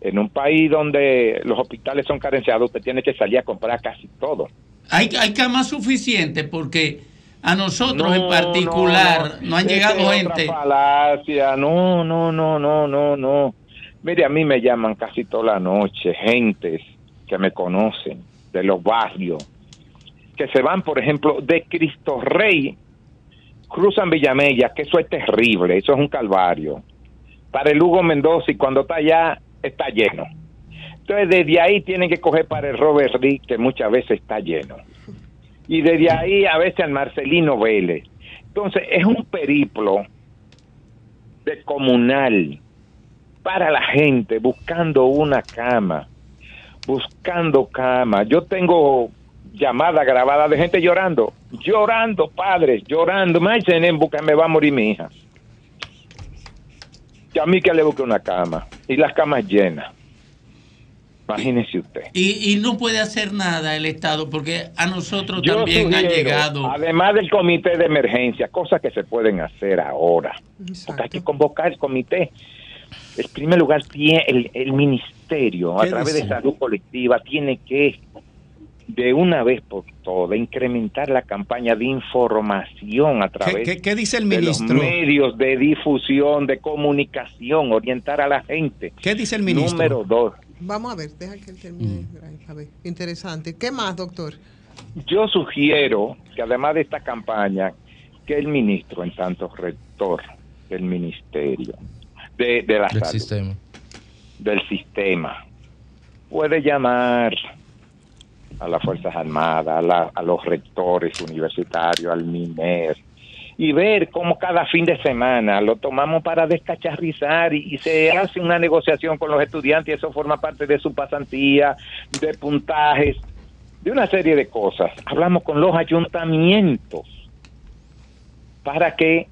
En un país donde los hospitales son carenciados, usted tiene que salir a comprar casi todo. Hay, hay camas suficientes porque a nosotros No, en particular no, no. han llegado es gente. falacia. No, no, no, no, no, no. Mire, a mí me llaman casi toda la noche gentes que me conocen de los barrios, que se van, por ejemplo, de Cristo Rey, cruzan Villamella, que eso es terrible, eso es un calvario. Para el Hugo Mendoza y cuando está allá está lleno. Entonces desde ahí tienen que coger para el Robert Rick, que muchas veces está lleno. Y desde ahí a veces al Marcelino Vélez. Entonces es un periplo de comunal para la gente buscando una cama, buscando cama. Yo tengo llamadas grabadas de gente llorando, llorando, padres, llorando. En me va a morir mi hija. Y a mí que le busque una cama. Y las camas llenas. Imagínese usted. Y, y no puede hacer nada el Estado porque a nosotros Yo también ha sugiero, llegado. Además del comité de emergencia, cosas que se pueden hacer ahora. Porque hay que convocar el comité. En primer lugar, tiene el, el ministerio, a ¿Qué través de salud colectiva, tiene que, de una vez por todas, incrementar la campaña de información a través qué- qué dice el de los ministro? medios de difusión, de comunicación, orientar a la gente. ¿Qué dice el ministro? Número dos, Vamos a ver, deja que él termine. Mm. A ver, interesante. ¿Qué más, doctor? Yo sugiero que además de esta campaña, que el ministro, en tanto rector del ministerio, de, de la Del salud, sistema. del sistema, puede llamar a las Fuerzas Armadas, a, la- a los rectores universitarios, al MINER, y ver cómo cada fin de semana lo tomamos para descacharrizar y, se hace una negociación con los estudiantes y eso forma parte de su pasantía, de puntajes, de una serie de cosas. Hablamos con los ayuntamientos para que,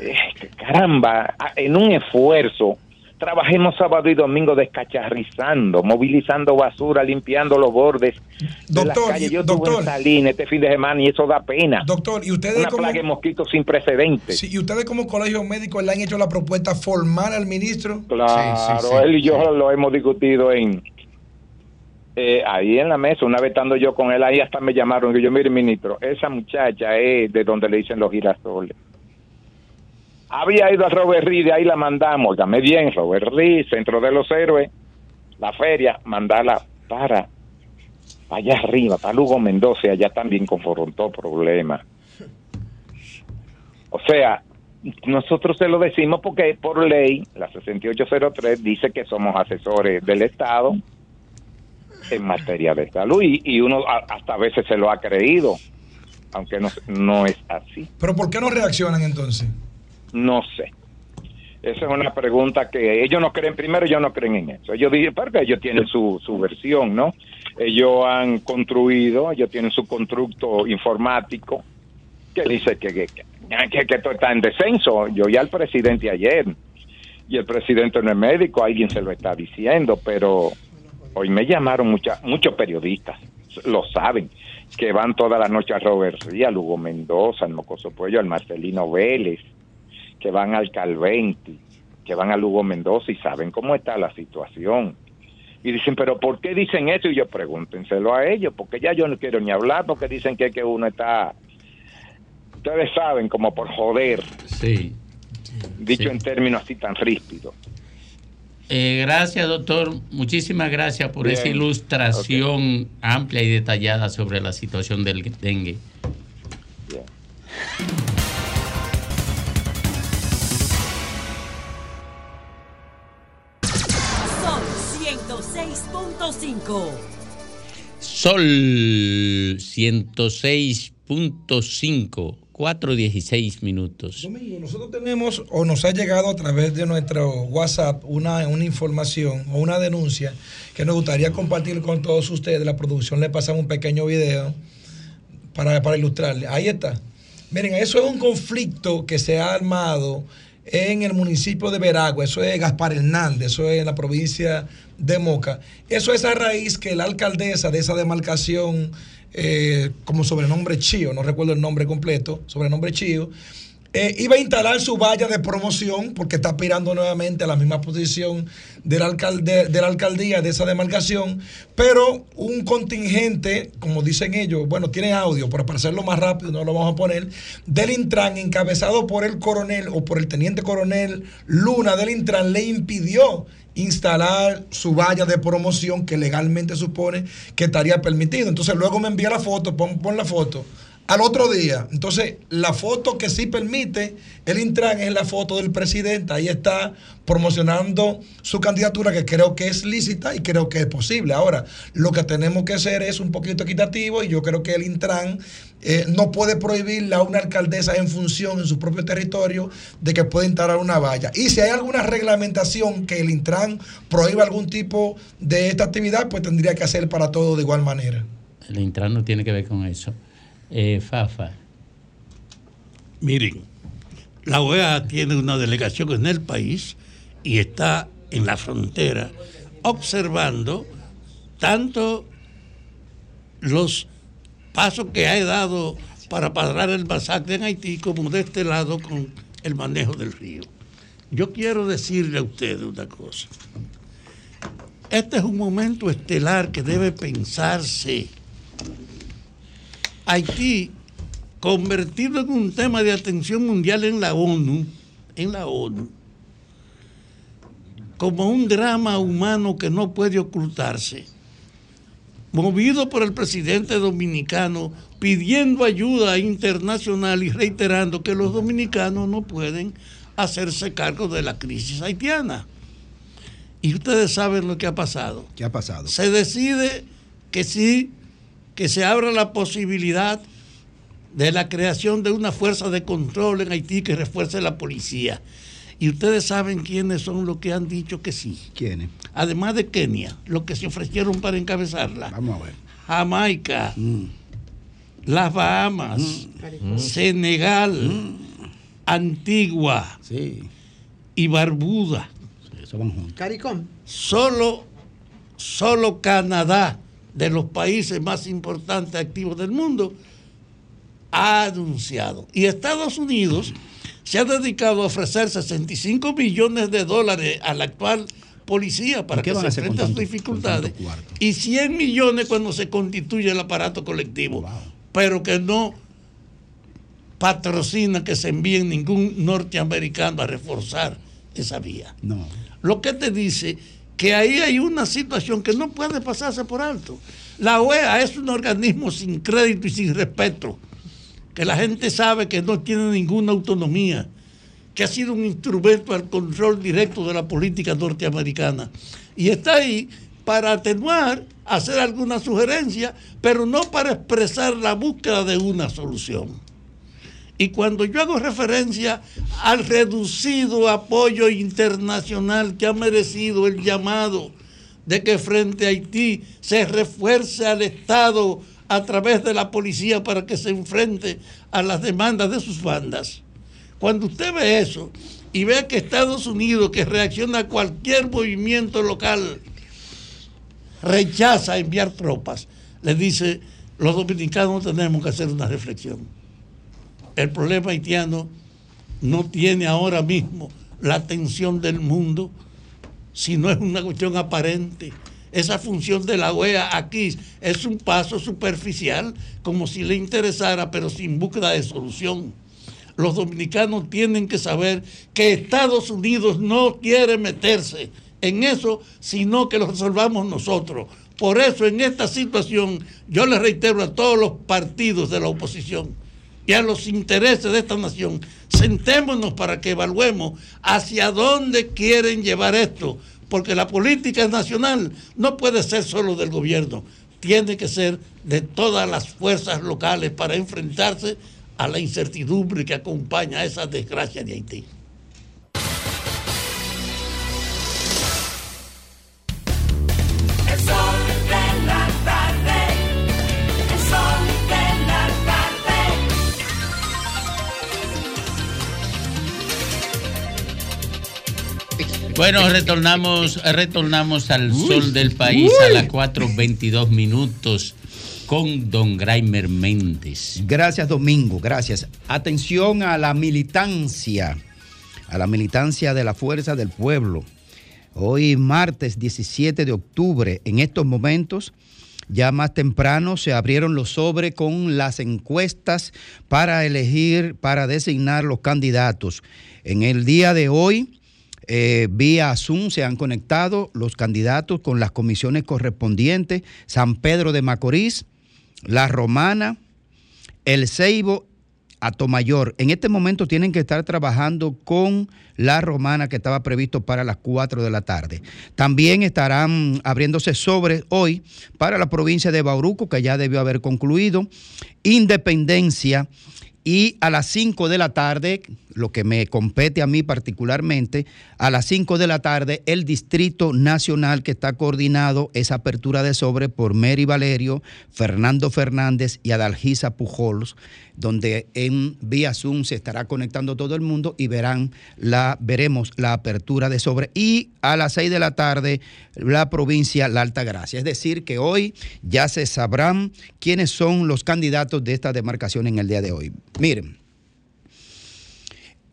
eh, caramba, en un esfuerzo, trabajemos sábado y domingo descacharrizando, movilizando basura, limpiando los bordes de las Doctor, calles. Yo estuve doctor. en Salinas este fin de semana y eso da pena. Doctor, ¿y ustedes Una como- plaga de mosquitos sin precedentes. Sí, ¿Y ustedes como colegio médico le han hecho la propuesta formal al ministro? Claro, él y yo lo hemos discutido en eh, ahí en la mesa. Una vez estando yo con él ahí, hasta me llamaron y yo, mire, ministro, esa muchacha es de donde le dicen los girasoles. Había ido a Robert Reed, de ahí la mandamos. Dame bien, Robert Reed, Centro de los Héroes, la feria, mandarla para allá arriba, para Lugo Mendoza, allá también confrontó problemas. O sea, nosotros se lo decimos porque por ley, la 6803 dice que somos asesores del Estado en materia de salud y, uno hasta a veces se lo ha creído, aunque no, no es así. Pero ¿por qué no reaccionan entonces? No sé. Esa es una pregunta que ellos no creen, primero ellos no creen en eso. Ellos dicen, porque ellos tienen su, su versión, ¿no? Ellos han construido, ellos tienen su constructo informático que dice que, que, que, esto está en descenso. Yo ya al presidente ayer, y el presidente no es médico, alguien se lo está diciendo, pero hoy me llamaron mucha, muchos periodistas, lo saben, que van toda la noche a Robert Ría, a Lugo Mendoza, al Mocoso Puello, al Marcelino Vélez, que van al Calventi, que van a Lugo Mendoza y saben cómo está la situación. Y dicen, pero ¿por qué dicen eso? Y yo pregúntenselo a ellos, porque ya yo no quiero ni hablar, porque dicen que, que uno está, ustedes saben, como por joder, Sí. dicho Sí. en términos así tan ríspidos. Eh, gracias, doctor. Muchísimas gracias por Bien. esa ilustración amplia y detallada sobre la situación del dengue. Sol 106.5. Sol 106.5, 4.16 minutos. Domingo, nosotros tenemos o nos ha llegado a través de nuestro WhatsApp una, una información o una denuncia que nos gustaría compartir con todos ustedes. La producción le pasamos un pequeño video para, para ilustrarle. Ahí está. Miren, eso es un conflicto que se ha armado en el municipio de Veragua, eso es Gaspar Hernández, eso es en la provincia de Moca. Eso es a raíz que la alcaldesa de esa demarcación, eh, como sobrenombre Chío, no recuerdo el nombre completo, sobrenombre Chío, eh, iba a instalar su valla de promoción porque está aspirando nuevamente a la misma posición del alcalde, de la alcaldía de esa demarcación, pero un contingente, como dicen ellos, bueno, tiene audio, pero para hacerlo más rápido no lo vamos a poner, del Intran, encabezado por el coronel o por el teniente coronel Luna del Intran, le impidió instalar su valla de promoción que legalmente supone que estaría permitido. Entonces luego me envía la foto, pon, pon la foto. Al otro día, entonces la foto que sí permite el Intran es la foto del presidente. Ahí está promocionando su candidatura, que creo que es lícita y creo que es posible. Ahora, lo que tenemos que hacer es un poquito equitativo y yo creo que el Intran eh, no puede prohibirle a una alcaldesa en función en su propio territorio de que pueda instalar una valla. Y si hay alguna reglamentación que el Intran prohíba algún tipo de esta actividad, pues tendría que hacer para todo de igual manera. El Intran no tiene que ver con eso. Eh, Fafa. Miren, la OEA tiene una delegación en el país y está en la frontera observando tanto los pasos que ha dado para parar el masacre en Haití como de este lado con el manejo del río. Yo quiero decirle a ustedes una cosa. Este es un momento estelar que debe pensarse. Haití, convertido en un tema de atención mundial en la ONU, en la ONU, como un drama humano que no puede ocultarse, movido por el presidente dominicano pidiendo ayuda internacional y reiterando que los dominicanos no pueden hacerse cargo de la crisis haitiana. Y ustedes saben lo que ha pasado. ¿Qué ha pasado? Se decide que sí, que se abra la posibilidad de la creación de una fuerza de control en Haití que refuerce la policía. Y ustedes saben quiénes son los que han dicho que sí. ¿Quiénes? Además de Kenia, los que se ofrecieron para encabezarla. Vamos a ver. Jamaica, Mm. las Bahamas, Senegal, Antigua y Barbuda. Caricón. Solo, solo Canadá, de los países más importantes activos del mundo, ha anunciado. Y Estados Unidos se ha dedicado a ofrecer 65 millones de dólares a la actual policía para ¿Qué que se enfrente a sus dificultades. Y 100 millones cuando se constituye el aparato colectivo. Pero que no patrocina que se envíe ningún norteamericano a reforzar esa vía. No. Lo que te dice que ahí hay una situación que no puede pasarse por alto. La OEA es un organismo sin crédito y sin respeto, que la gente sabe que no tiene ninguna autonomía, que ha sido un instrumento al control directo de la política norteamericana. Y está ahí para atenuar, hacer alguna sugerencia, pero no para expresar la búsqueda de una solución. Y cuando yo hago referencia al reducido apoyo internacional que ha merecido el llamado de que frente a Haití se refuerce al Estado a través de la policía para que se enfrente a las demandas de sus bandas. Cuando usted ve eso y ve que Estados Unidos, que reacciona a cualquier movimiento local, rechaza enviar tropas, le dice, los dominicanos tenemos que hacer una reflexión. El problema haitiano no tiene ahora mismo la atención del mundo si no es una cuestión aparente. Esa función de la OEA aquí es un paso superficial, como si le interesara, pero sin búsqueda de solución. Los dominicanos tienen que saber que Estados Unidos no quiere meterse en eso, sino que lo resolvamos nosotros. Por eso en esta situación yo le reitero a todos los partidos de la oposición y a los intereses de esta nación, sentémonos para que evaluemos hacia dónde quieren llevar esto, porque la política nacional no puede ser solo del gobierno, tiene que ser de todas las fuerzas locales para enfrentarse a la incertidumbre que acompaña a esa desgracia de Haití. Bueno, retornamos, retornamos al sol del país a las 4.22 minutos con don Graimer Méndez. Gracias, Domingo, gracias. Atención a la militancia, a la militancia de la Fuerza del Pueblo. Hoy, martes 17 de octubre, en estos momentos, ya más temprano se abrieron los sobres con las encuestas para elegir, para designar los candidatos. En el día de hoy, eh, vía Zoom se han conectado los candidatos con las comisiones correspondientes, San Pedro de Macorís, La Romana, El Ceibo, Atomayor. En este momento tienen que estar trabajando con La Romana que estaba previsto para las 4 de la tarde. También estarán abriéndose sobres hoy para la provincia de Bauruco, que ya debió haber concluido, Independencia y a las 5 de la tarde, lo que me compete a mí particularmente, a las 5 de la tarde el Distrito Nacional que está coordinado esa apertura de sobre por Mary Valerio, Fernando Fernández y Adalgisa Pujols, donde en vía Zoom se estará conectando todo el mundo y verán la, veremos la apertura de sobre. Y a las 6 de la tarde la provincia La Alta Gracia. Es decir, que hoy ya se sabrán quiénes son los candidatos de esta demarcación en el día de hoy. Miren.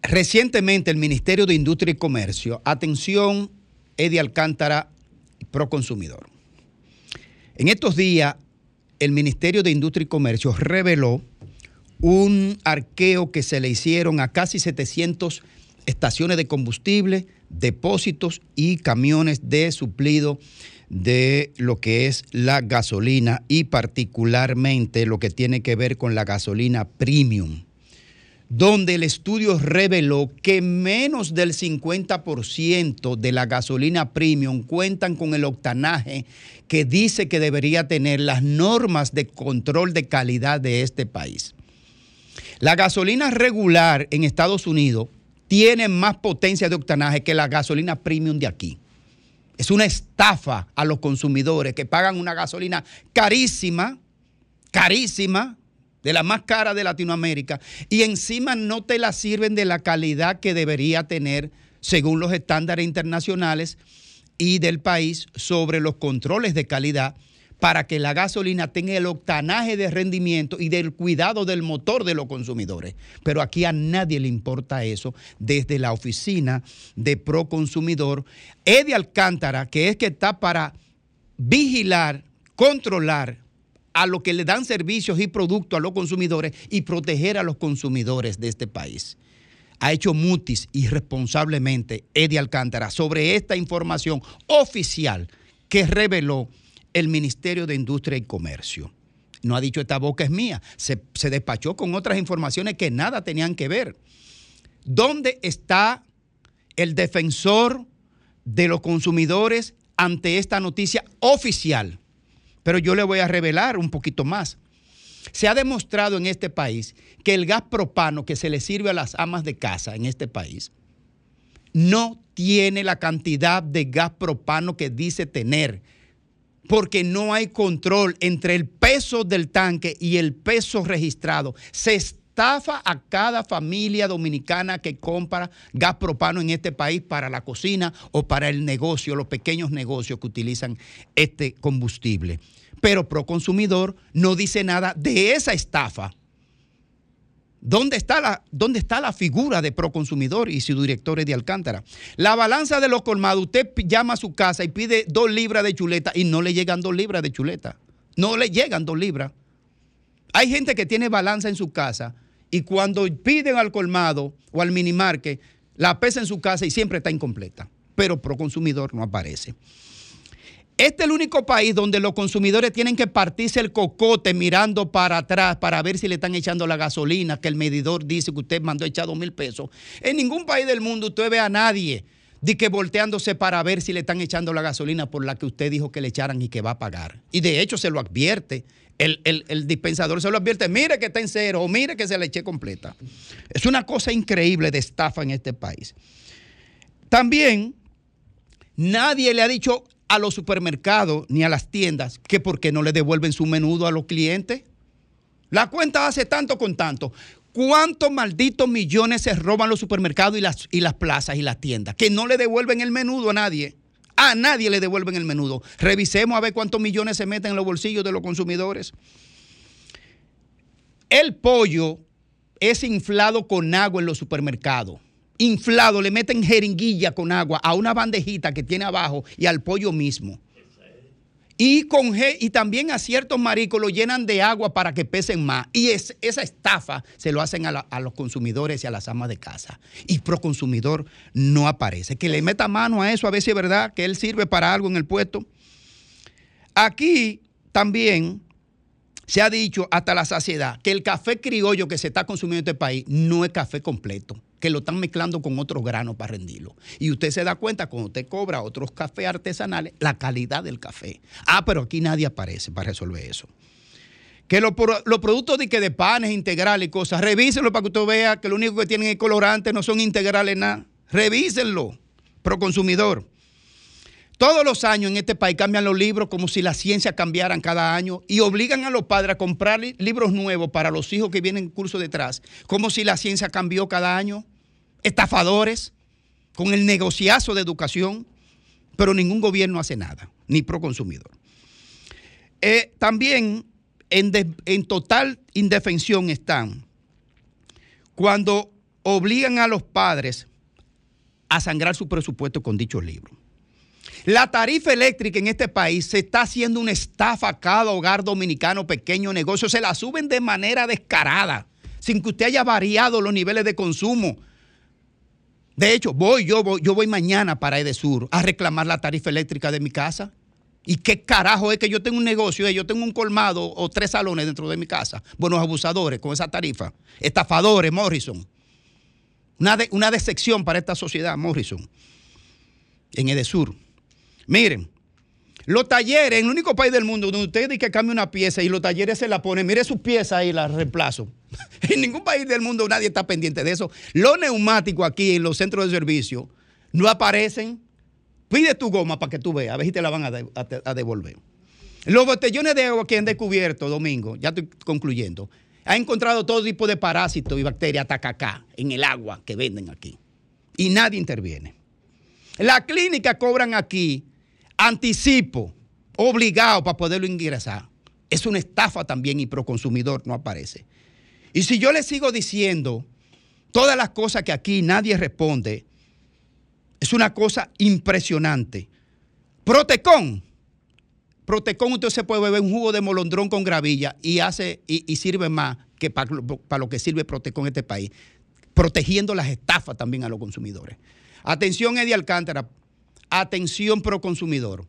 Recientemente el Ministerio de Industria y Comercio, atención, Eddie Alcántara, Proconsumidor. En estos días, el Ministerio de Industria y Comercio reveló un arqueo que se le hicieron a casi 700 estaciones de combustible, depósitos y camiones de suplido de lo que es la gasolina y particularmente lo que tiene que ver con la gasolina premium donde el estudio reveló que menos del 50% de la gasolina premium cuentan con el octanaje que dice que debería tener las normas de control de calidad de este país. La gasolina regular en Estados Unidos tiene más potencia de octanaje que la gasolina premium de aquí. Es una estafa a los consumidores que pagan una gasolina carísima, carísima, de la más cara de Latinoamérica, y encima no te la sirven de la calidad que debería tener según los estándares internacionales y del país sobre los controles de calidad para que la gasolina tenga el octanaje de rendimiento y del cuidado del motor de los consumidores. Pero aquí a nadie le importa eso desde la oficina de Proconsumidor. Eddie Alcántara, que es que está para vigilar, controlar a lo que le dan servicios y productos a los consumidores y proteger a los consumidores de este país. Ha hecho mutis irresponsablemente Eddie Alcántara sobre esta información oficial que reveló el Ministerio de Industria y Comercio. No ha dicho esta boca es mía, se, se despachó con otras informaciones que nada tenían que ver. ¿Dónde está el defensor de los consumidores ante esta noticia oficial? Pero yo le voy a revelar un poquito más. Se ha demostrado en este país que el gas propano que se le sirve a las amas de casa en este país no tiene la cantidad de gas propano que dice tener, porque no hay control entre el peso del tanque y el peso registrado. Se estafa a cada familia dominicana que compra gas propano en este país para la cocina o para el negocio, los pequeños negocios que utilizan este combustible. Pero Proconsumidor no dice nada de esa estafa. ¿Dónde está, la, ¿Dónde está la figura de Proconsumidor y su director de Alcántara? La balanza de los colmados, usted llama a su casa y pide dos libras de chuleta y no le llegan dos libras de chuleta. No le llegan dos libras. Hay gente que tiene balanza en su casa y cuando piden al colmado o al minimarque, la pesa en su casa y siempre está incompleta. Pero Proconsumidor no aparece. Este es el único país donde los consumidores tienen que partirse el cocote mirando para atrás para ver si le están echando la gasolina, que el medidor dice que usted mandó echar dos mil pesos. En ningún país del mundo usted ve a nadie de que volteándose para ver si le están echando la gasolina por la que usted dijo que le echaran y que va a pagar. Y de hecho se lo advierte. El, el dispensador se lo advierte, mire que está en cero o mire que se le eché completa. Es una cosa increíble de estafa en este país. También nadie le ha dicho a los supermercados ni a las tiendas que por qué no le devuelven su menudo a los clientes. La cuenta hace tanto con tanto. ¿Cuántos malditos millones se roban los supermercados y las, y las plazas y las tiendas? Que no le devuelven el menudo a nadie. A nadie le devuelven el menudo. Revisemos a ver cuántos millones se meten en los bolsillos de los consumidores. El pollo es inflado con agua en los supermercados inflado, le meten jeringuilla con agua a una bandejita que tiene abajo y al pollo mismo. Y, con, y también a ciertos maricos lo llenan de agua para que pesen más. Y esa estafa se lo hacen a, los consumidores y a las amas de casa. Y Proconsumidor no aparece. Que le meta mano a eso a ver si es verdad que él sirve para algo en el puesto. Aquí también se ha dicho hasta la saciedad que el café criollo que se está consumiendo en este país no es café completo que lo están mezclando con otros granos para rendirlo. Y usted se da cuenta cuando usted cobra otros cafés artesanales, la calidad del café. Ah, pero aquí nadie aparece para resolver eso. Que los, productos de, que de panes integrales y cosas, revísenlo para que usted vea que lo único que tienen es colorante, no son integrales nada. Revísenlo, pro consumidor. Todos los años en este país cambian los libros como si la ciencia cambiaran cada año y obligan a los padres a comprar libros nuevos para los hijos que vienen en curso detrás, como si la ciencia cambió cada año estafadores, con el negociazo de educación, pero ningún gobierno hace nada, ni pro consumidor. Eh, también en, en total indefensión están cuando obligan a los padres a sangrar su presupuesto con dichos libros. La tarifa eléctrica en este país se está haciendo una estafa a cada hogar dominicano, pequeño negocio. Se la suben de manera descarada, sin que usted haya variado los niveles de consumo. De hecho, voy, yo voy, yo voy mañana para Edesur a reclamar la tarifa eléctrica de mi casa. ¿Y qué carajo es que yo tengo un negocio, yo tengo un colmado o tres salones dentro de mi casa? Buenos abusadores con esa tarifa. Estafadores, Morrison. Una, una decepción para esta sociedad, Morrison. En Edesur. Miren, los talleres, en el único país del mundo donde usted dice que cambia una pieza y los talleres se la ponen, mire su pieza ahí, la reemplazo. [LAUGHS] en ningún país del mundo nadie está pendiente de eso. Los neumáticos aquí en los centros de servicio no aparecen. Pide tu goma para que tú veas, a ver si te la van a, devolver. Los botellones de agua que han descubierto, Domingo, ya estoy concluyendo, ha encontrado todo tipo de parásitos y bacterias tacacá en el agua que venden aquí. Y nadie interviene. La clínica cobran aquí anticipo, obligado para poderlo ingresar. Es una estafa también y Proconsumidor no aparece. Y si yo le sigo diciendo todas las cosas que aquí nadie responde, es una cosa impresionante. Protecón. Protecón usted se puede beber un jugo de molondrón con gravilla y hace y, sirve más que para, lo que sirve Protecón en este país, protegiendo las estafas también a los consumidores. Atención, Eddie Alcántara, atención proconsumidor.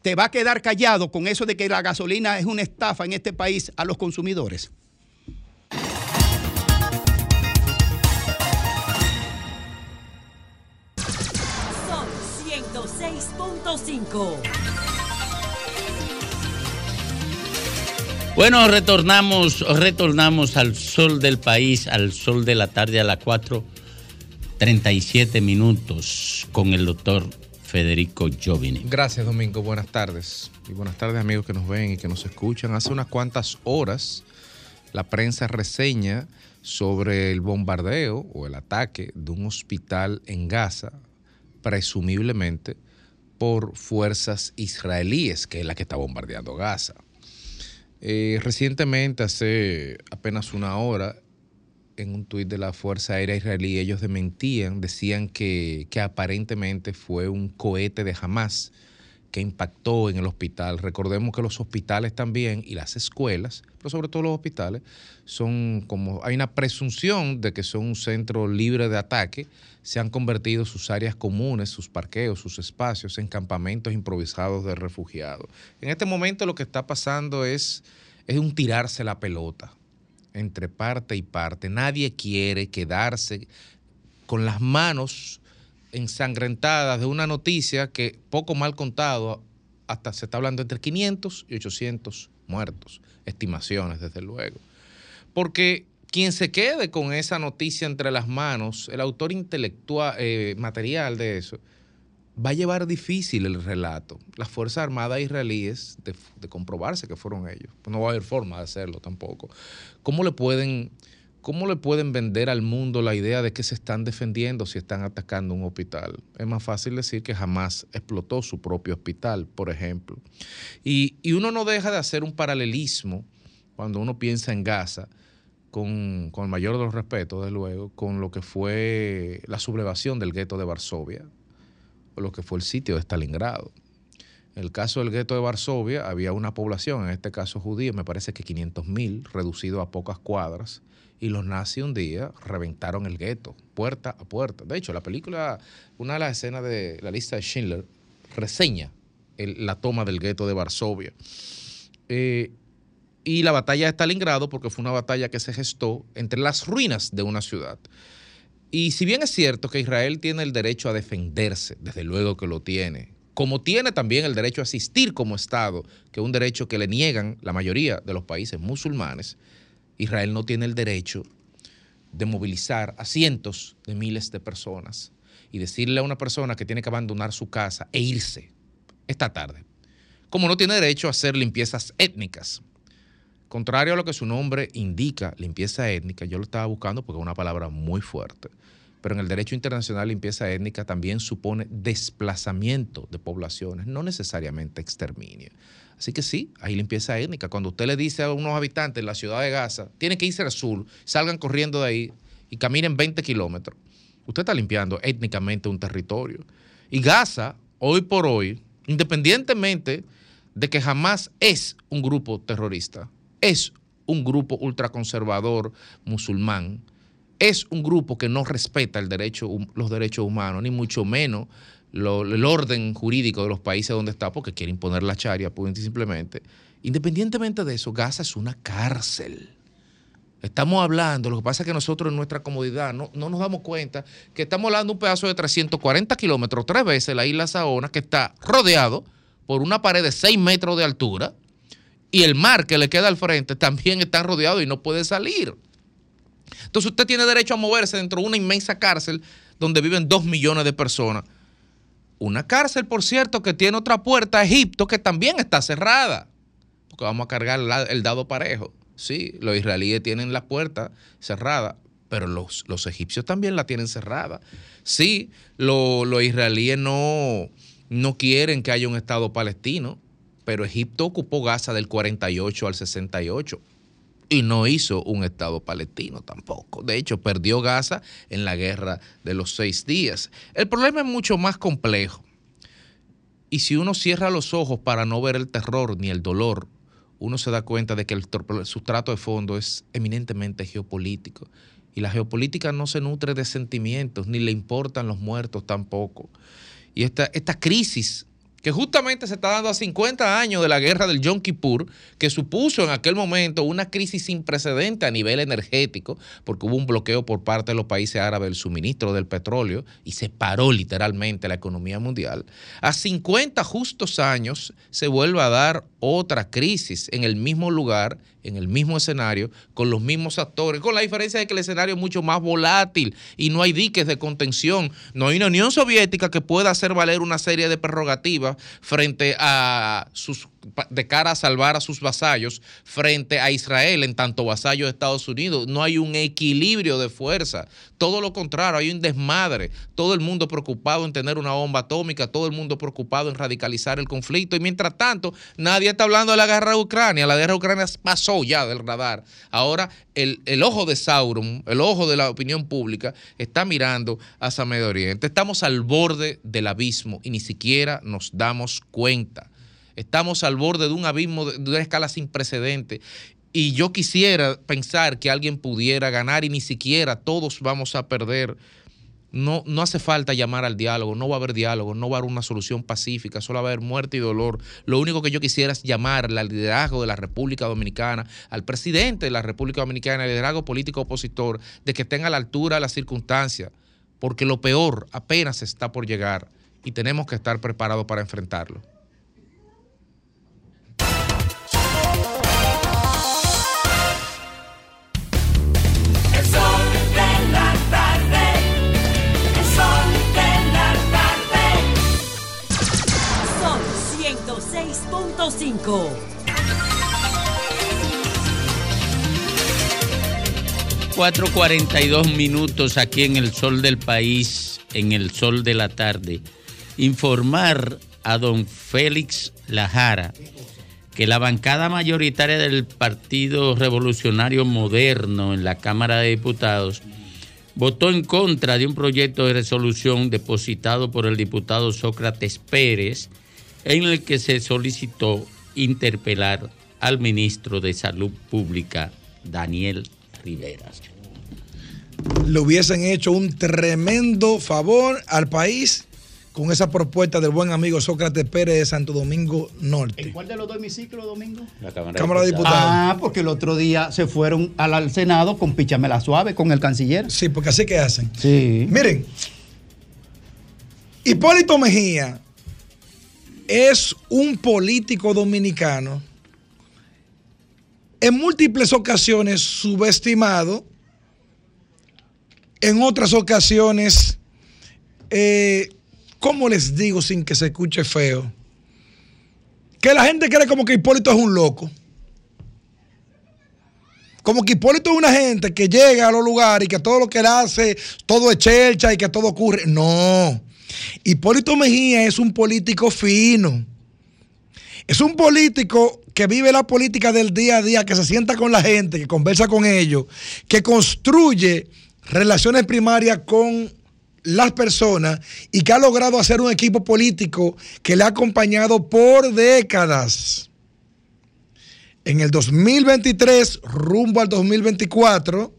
¿Te va a quedar callado con eso de que la gasolina es una estafa en este país a los consumidores? Son 106.5. Bueno, retornamos, retornamos al sol del país, al sol de la tarde a las 4.37 minutos con el doctor Federico Giovini. Gracias, Domingo. Buenas tardes. Y buenas tardes, amigos que nos ven y que nos escuchan. Hace unas cuantas horas, la prensa reseña sobre el bombardeo o el ataque de un hospital en Gaza, presumiblemente por fuerzas israelíes, que es la que está bombardeando Gaza. Eh, recientemente, hace apenas una hora, en un tuit de la Fuerza Aérea Israelí, ellos desmentían, decían que, que aparentemente fue un cohete de Hamas que impactó en el hospital. Recordemos que los hospitales también y las escuelas, pero sobre todo los hospitales, son como, hay una presunción de que son un centro libre de ataque, se han convertido sus áreas comunes, sus parqueos, sus espacios en campamentos improvisados de refugiados. En este momento lo que está pasando es, es un tirarse la pelota entre parte y parte. Nadie quiere quedarse con las manos ensangrentadas de una noticia que poco mal contado, hasta se está hablando entre 500 y 800 muertos, estimaciones desde luego. Porque quien se quede con esa noticia entre las manos, el autor intelectual, eh, material de eso, va a llevar difícil el relato. Las Fuerzas Armadas israelíes, de, de comprobarse que fueron ellos, pues no va a haber forma de hacerlo tampoco. ¿Cómo le pueden ¿Cómo le pueden vender al mundo la idea de que se están defendiendo si están atacando un hospital? Es más fácil decir que jamás explotó su propio hospital, por ejemplo. Y, uno no deja de hacer un paralelismo cuando uno piensa en Gaza, con, con, el mayor de los respetos, desde luego, con lo que fue la sublevación del gueto de Varsovia, lo que fue el sitio de Stalingrado. En el caso del gueto de Varsovia había una población, en este caso judía, me parece que 500.000, reducido a pocas cuadras, y los nazis un día reventaron el gueto, puerta a puerta. De hecho, la película, una de las escenas de la lista de Schindler, reseña la toma del gueto de Varsovia. Eh, y la batalla de Stalingrado, porque fue una batalla que se gestó entre las ruinas de una ciudad. Y si bien es cierto que Israel tiene el derecho a defenderse, desde luego que lo tiene, como tiene también el derecho a asistir como Estado, que es un derecho que le niegan la mayoría de los países musulmanes, Israel no tiene el derecho de movilizar a cientos de miles de personas y decirle a una persona que tiene que abandonar su casa e irse esta tarde, como no tiene derecho a hacer limpiezas étnicas. Contrario a lo que su nombre indica, limpieza étnica, yo lo estaba buscando porque es una palabra muy fuerte, pero en el derecho internacional limpieza étnica también supone desplazamiento de poblaciones, no necesariamente exterminio. Así que sí, hay limpieza étnica. Cuando usted le dice a unos habitantes en la ciudad de Gaza, tienen que irse al sur, salgan corriendo de ahí y caminen 20 kilómetros, usted está limpiando étnicamente un territorio. Y Gaza, hoy por hoy, independientemente de que jamás es un grupo terrorista, es un grupo ultraconservador musulmán, es un grupo que no respeta el derecho, los derechos humanos, ni mucho menos el orden jurídico de los países donde está, porque quiere imponer la charia, y simplemente. Independientemente de eso, Gaza es una cárcel. Estamos hablando, lo que pasa es que nosotros en nuestra comodidad no, no nos damos cuenta que estamos hablando de un pedazo de 340 kilómetros, tres veces la isla Saona, que está rodeado por una pared de 6 metros de altura y el mar que le queda al frente también está rodeado y no puede salir. Entonces usted tiene derecho a moverse dentro de una inmensa cárcel donde viven 2 millones de personas una cárcel, por cierto, que tiene otra puerta a Egipto que también está cerrada. Porque vamos a cargar el dado parejo. Sí, los israelíes tienen la puerta cerrada, pero los, los egipcios también la tienen cerrada. Sí, los israelíes no, no quieren que haya un Estado palestino, pero Egipto ocupó Gaza del 48 al 68 y no hizo un Estado palestino tampoco. De hecho, perdió Gaza en la guerra de los seis días. El problema es mucho más complejo. Y si uno cierra los ojos para no ver el terror ni el dolor, uno se da cuenta de que el sustrato de fondo es eminentemente geopolítico. Y la geopolítica no se nutre de sentimientos, ni le importan los muertos tampoco. Y esta, esta crisis que justamente se está dando a 50 años de la guerra del Yom Kippur, que supuso en aquel momento una crisis sin precedente a nivel energético, porque hubo un bloqueo por parte de los países árabes del suministro del petróleo y se paró literalmente la economía mundial. A 50 justos años se vuelve a dar otra crisis en el mismo lugar, en el mismo escenario, con los mismos actores, con la diferencia de que el escenario es mucho más volátil y no hay diques de contención. No hay una Unión Soviética que pueda hacer valer una serie de prerrogativas frente a sus de cara a salvar a sus vasallos frente a Israel en tanto vasallo de Estados Unidos. No hay un equilibrio de fuerza. Todo lo contrario, hay un desmadre. Todo el mundo preocupado en tener una bomba atómica, todo el mundo preocupado en radicalizar el conflicto. Y mientras tanto, nadie está hablando de la guerra de Ucrania. La guerra de Ucrania pasó ya del radar. Ahora el, el ojo de Sauron, el ojo de la opinión pública, está mirando hacia Medio Oriente. Estamos al borde del abismo y ni siquiera nos damos cuenta. Estamos al borde de un abismo de una escala sin precedente. Y yo quisiera pensar que alguien pudiera ganar y ni siquiera todos vamos a perder. No, no hace falta llamar al diálogo, no va a haber diálogo, no va a haber una solución pacífica, solo va a haber muerte y dolor. Lo único que yo quisiera es llamar al liderazgo de la República Dominicana, al presidente de la República Dominicana, al liderazgo político opositor, de que estén a la altura de las circunstancias, porque lo peor apenas está por llegar y tenemos que estar preparados para enfrentarlo. 105. ...4.42 minutos aquí en el sol del país, en el sol de la tarde. Informar a don Félix Lajara que la bancada mayoritaria del Partido Revolucionario Moderno en la Cámara de Diputados votó en contra de un proyecto de resolución depositado por el diputado Sócrates Pérez en el que se solicitó interpelar al ministro de Salud Pública, Daniel Rivera. le hubiesen hecho un tremendo favor al país con esa propuesta del buen amigo Sócrates Pérez de Santo Domingo Norte. ¿En cuál de los dos hemiciclos, Domingo? La Cámara, Cámara de Diputados. Ah, porque el otro día se fueron al, al Senado con Pichamela Suave, con el canciller. Sí, porque así que hacen. Sí. Miren, Hipólito Mejía es un político dominicano en múltiples ocasiones subestimado, en otras ocasiones, eh, ¿cómo les digo sin que se escuche feo? Que la gente cree como que Hipólito es un loco. Como que Hipólito es una gente que llega a los lugares y que todo lo que él hace, todo es chelcha y que todo ocurre. No. Hipólito Mejía es un político fino. Es un político que vive la política del día a día, que se sienta con la gente, que conversa con ellos, que construye relaciones primarias con las personas y que ha logrado hacer un equipo político que le ha acompañado por décadas. En el 2023, rumbo al 2024,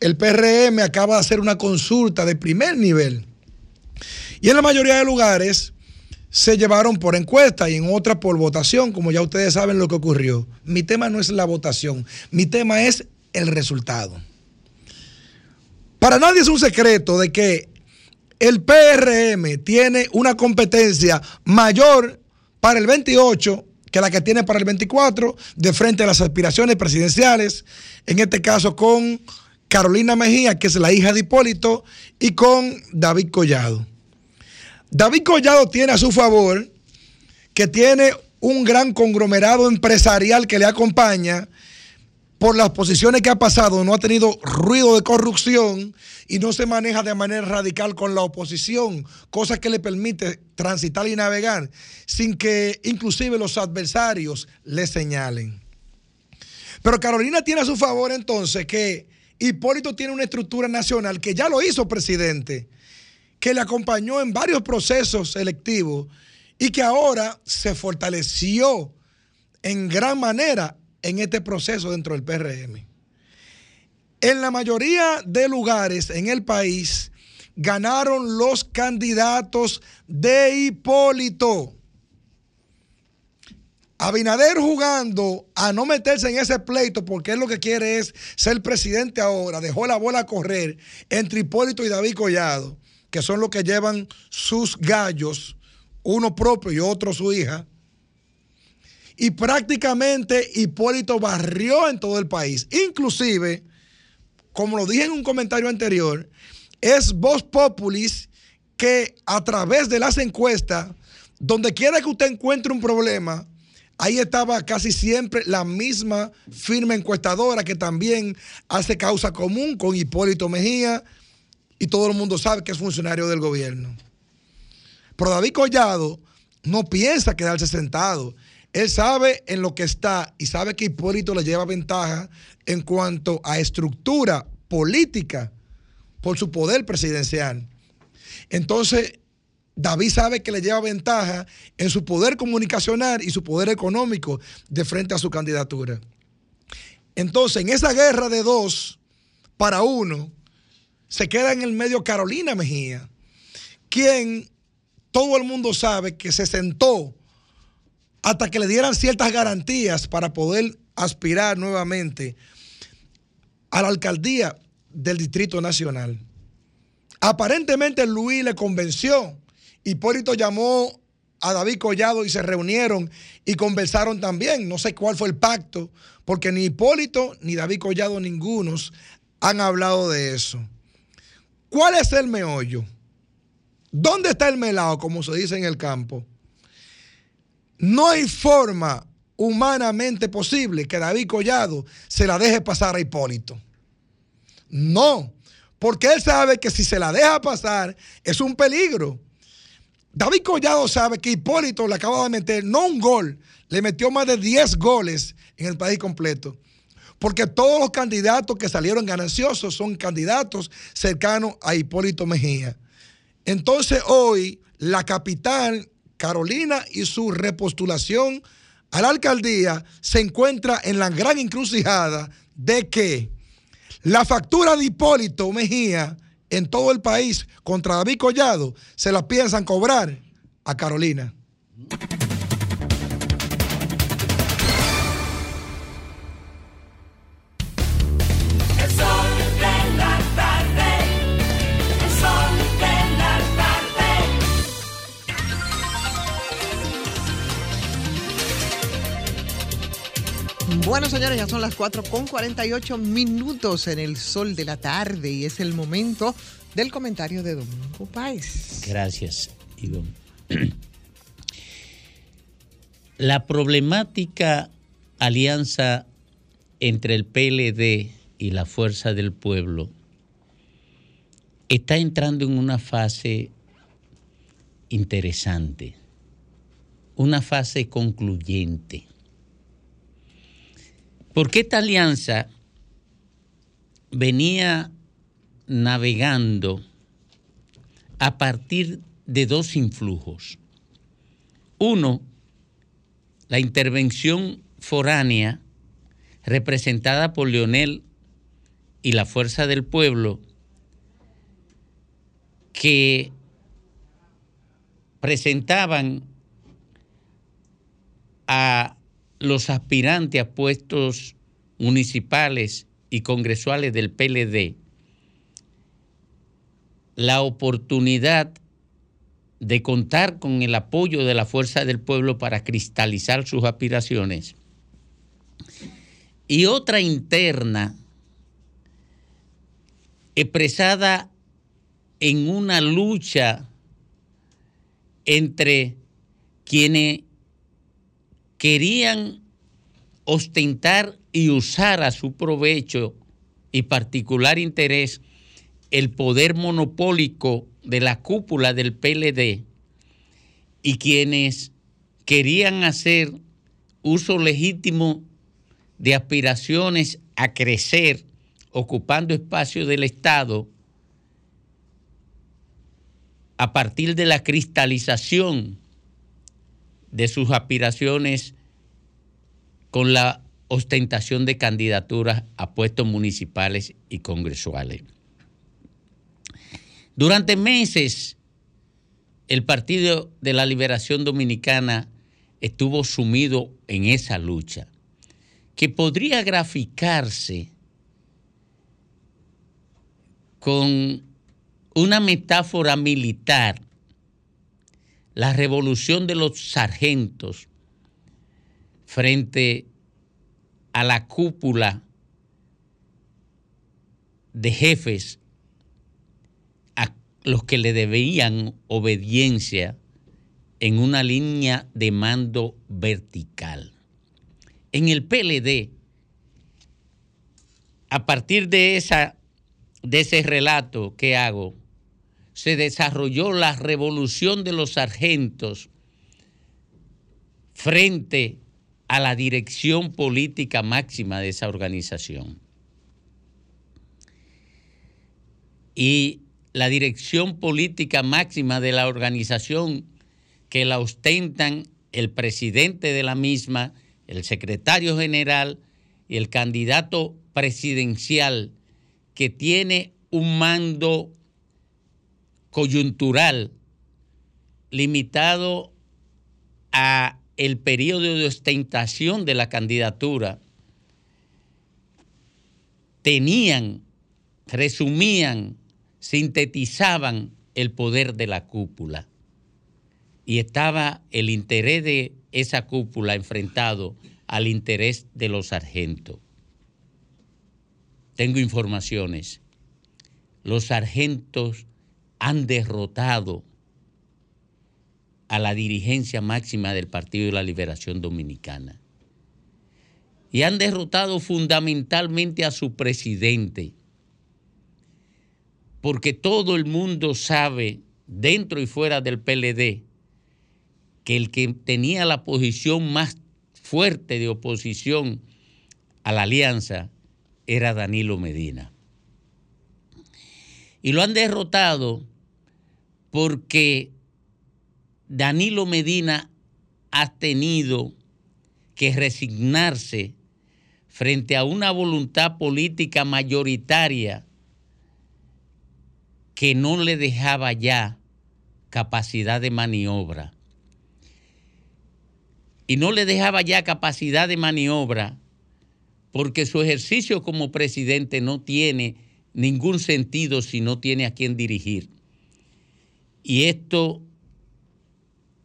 el PRM acaba de hacer una consulta de primer nivel. Y en la mayoría de lugares se llevaron por encuesta y en otras por votación, como ya ustedes saben lo que ocurrió. Mi tema no es la votación, mi tema es el resultado. Para nadie es un secreto de que el PRM tiene una competencia mayor para el 28 que la que tiene para el 24 de frente a las aspiraciones presidenciales, en este caso con Carolina Mejía, que es la hija de Hipólito, y con David Collado. David Collado tiene a su favor que tiene un gran conglomerado empresarial que le acompaña por las posiciones que ha pasado, no ha tenido ruido de corrupción y no se maneja de manera radical con la oposición, cosa que le permite transitar y navegar sin que inclusive los adversarios le señalen. Pero Carolina tiene a su favor entonces que Hipólito tiene una estructura nacional que ya lo hizo presidente, que le acompañó en varios procesos electivos y que ahora se fortaleció en gran manera en este proceso dentro del PRM. En la mayoría de lugares en el país ganaron los candidatos de Hipólito. Abinader jugando a no meterse en ese pleito porque él lo que quiere es ser presidente ahora, dejó la bola a correr entre Hipólito y David Collado, que son los que llevan sus gallos, uno propio y otro su hija. Y prácticamente Hipólito barrió en todo el país. Inclusive, como lo dije en un comentario anterior, es Voz Populis que a través de las encuestas, donde quiera que usted encuentre un problema, Ahí estaba casi siempre la misma firma encuestadora que también hace causa común con Hipólito Mejía y todo el mundo sabe que es funcionario del gobierno. Pero David Collado no piensa quedarse sentado. Él sabe en lo que está y sabe que Hipólito le lleva ventaja en cuanto a estructura política por su poder presidencial. Entonces, David sabe que le lleva ventaja en su poder comunicacional y su poder económico de frente a su candidatura. Entonces, en esa guerra de dos para uno, se queda en el medio Carolina Mejía, quien todo el mundo sabe que se sentó hasta que le dieran ciertas garantías para poder aspirar nuevamente a la alcaldía del Distrito Nacional. Aparentemente Luis le convenció Hipólito llamó a David Collado y se reunieron y conversaron también. No sé cuál fue el pacto, porque ni Hipólito ni David Collado, ningunos, han hablado de eso. ¿Cuál es el meollo? ¿Dónde está el melao, como se dice en el campo? No hay forma humanamente posible que David Collado se la deje pasar a Hipólito. No, porque él sabe que si se la deja pasar es un peligro. David Collado sabe que Hipólito le acaba de meter, no un gol, le metió más de 10 goles en el país completo. Porque todos los candidatos que salieron gananciosos son candidatos cercanos a Hipólito Mejía. Entonces hoy la capital, Carolina, y su repostulación a la alcaldía se encuentra en la gran encrucijada de que la factura de Hipólito Mejía en todo el país contra David Collado se la piensan cobrar a Carolina. Señores, ya son las 4 con 48 minutos en el sol de la tarde y es el momento del comentario de Domingo Páez. Gracias, Ivonne. [CLEARS THROAT] La problemática alianza entre el PLD y la Fuerza del Pueblo está entrando en una fase interesante, una fase concluyente. Porque esta alianza venía navegando a partir de dos influjos. Uno, la intervención foránea representada por Leonel y la Fuerza del Pueblo, que presentaban a los aspirantes a puestos municipales y congresuales del PLD la oportunidad de contar con el apoyo de la fuerza del pueblo para cristalizar sus aspiraciones. Y otra interna expresada en una lucha entre quienes querían ostentar y usar a su provecho y particular interés el poder monopólico de la cúpula del PLD y quienes querían hacer uso legítimo de aspiraciones a crecer ocupando espacio del Estado a partir de la cristalización de sus aspiraciones con la ostentación de candidaturas a puestos municipales y congresuales. Durante meses, el Partido de la Liberación Dominicana estuvo sumido en esa lucha, que podría graficarse con una metáfora militar, la revolución de los sargentos frente a la cúpula de jefes a los que le debían obediencia en una línea de mando vertical. En el PLD, a partir de, esa, de ese relato que hago, se desarrolló la revolución de los sargentos frente a la dirección política máxima de esa organización. Y la dirección política máxima de la organización que la ostentan el presidente de la misma, el secretario general y el candidato presidencial que tiene un mando coyuntural limitado a el periodo de ostentación de la candidatura, tenían, resumían, sintetizaban el poder de la cúpula y estaba el interés de esa cúpula enfrentado al interés de los sargentos. Tengo informaciones. Los sargentos han derrotado a la dirigencia máxima del Partido de la Liberación Dominicana. Y han derrotado fundamentalmente a su presidente, porque todo el mundo sabe, dentro y fuera del PLD, que el que tenía la posición más fuerte de oposición a la alianza era Danilo Medina. Y lo han derrotado porque Danilo Medina ha tenido que resignarse frente a una voluntad política mayoritaria que no le dejaba ya capacidad de maniobra y no le dejaba ya capacidad de maniobra porque su ejercicio como presidente no tiene ningún sentido si no tiene a quién dirigir. Y esto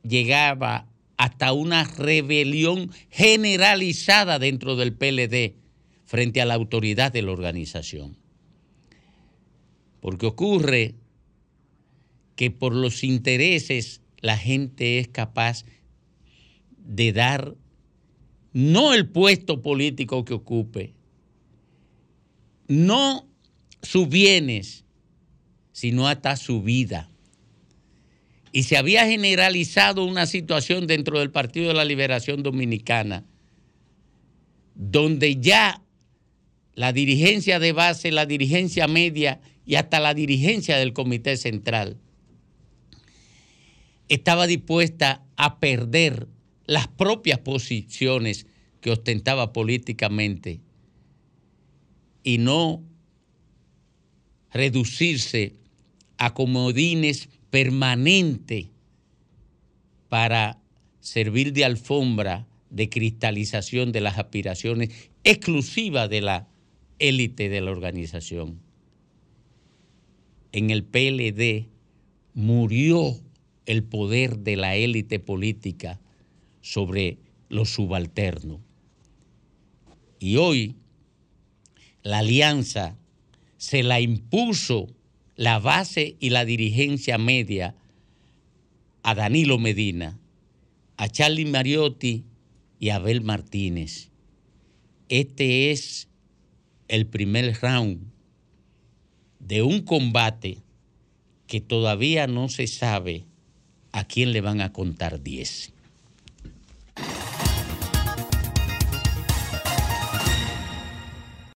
llegaba hasta una rebelión generalizada dentro del PLD frente a la autoridad de la organización. Porque ocurre que por los intereses la gente es capaz de dar no el puesto político que ocupe, no sus bienes, sino hasta su vida. Y se había generalizado una situación dentro del Partido de la Liberación Dominicana, donde ya la dirigencia de base, la dirigencia media y hasta la dirigencia del Comité Central estaba dispuesta a perder las propias posiciones que ostentaba políticamente y no reducirse a comodines permanentes para servir de alfombra de cristalización de las aspiraciones exclusivas de la élite de la organización. En el PLD murió el poder de la élite política sobre los subalternos. Y hoy la alianza se la impuso la base y la dirigencia media a Danilo Medina, a Charlie Mariotti y a Abel Martínez. Este es el primer round de un combate que todavía no se sabe a quién le van a contar 10.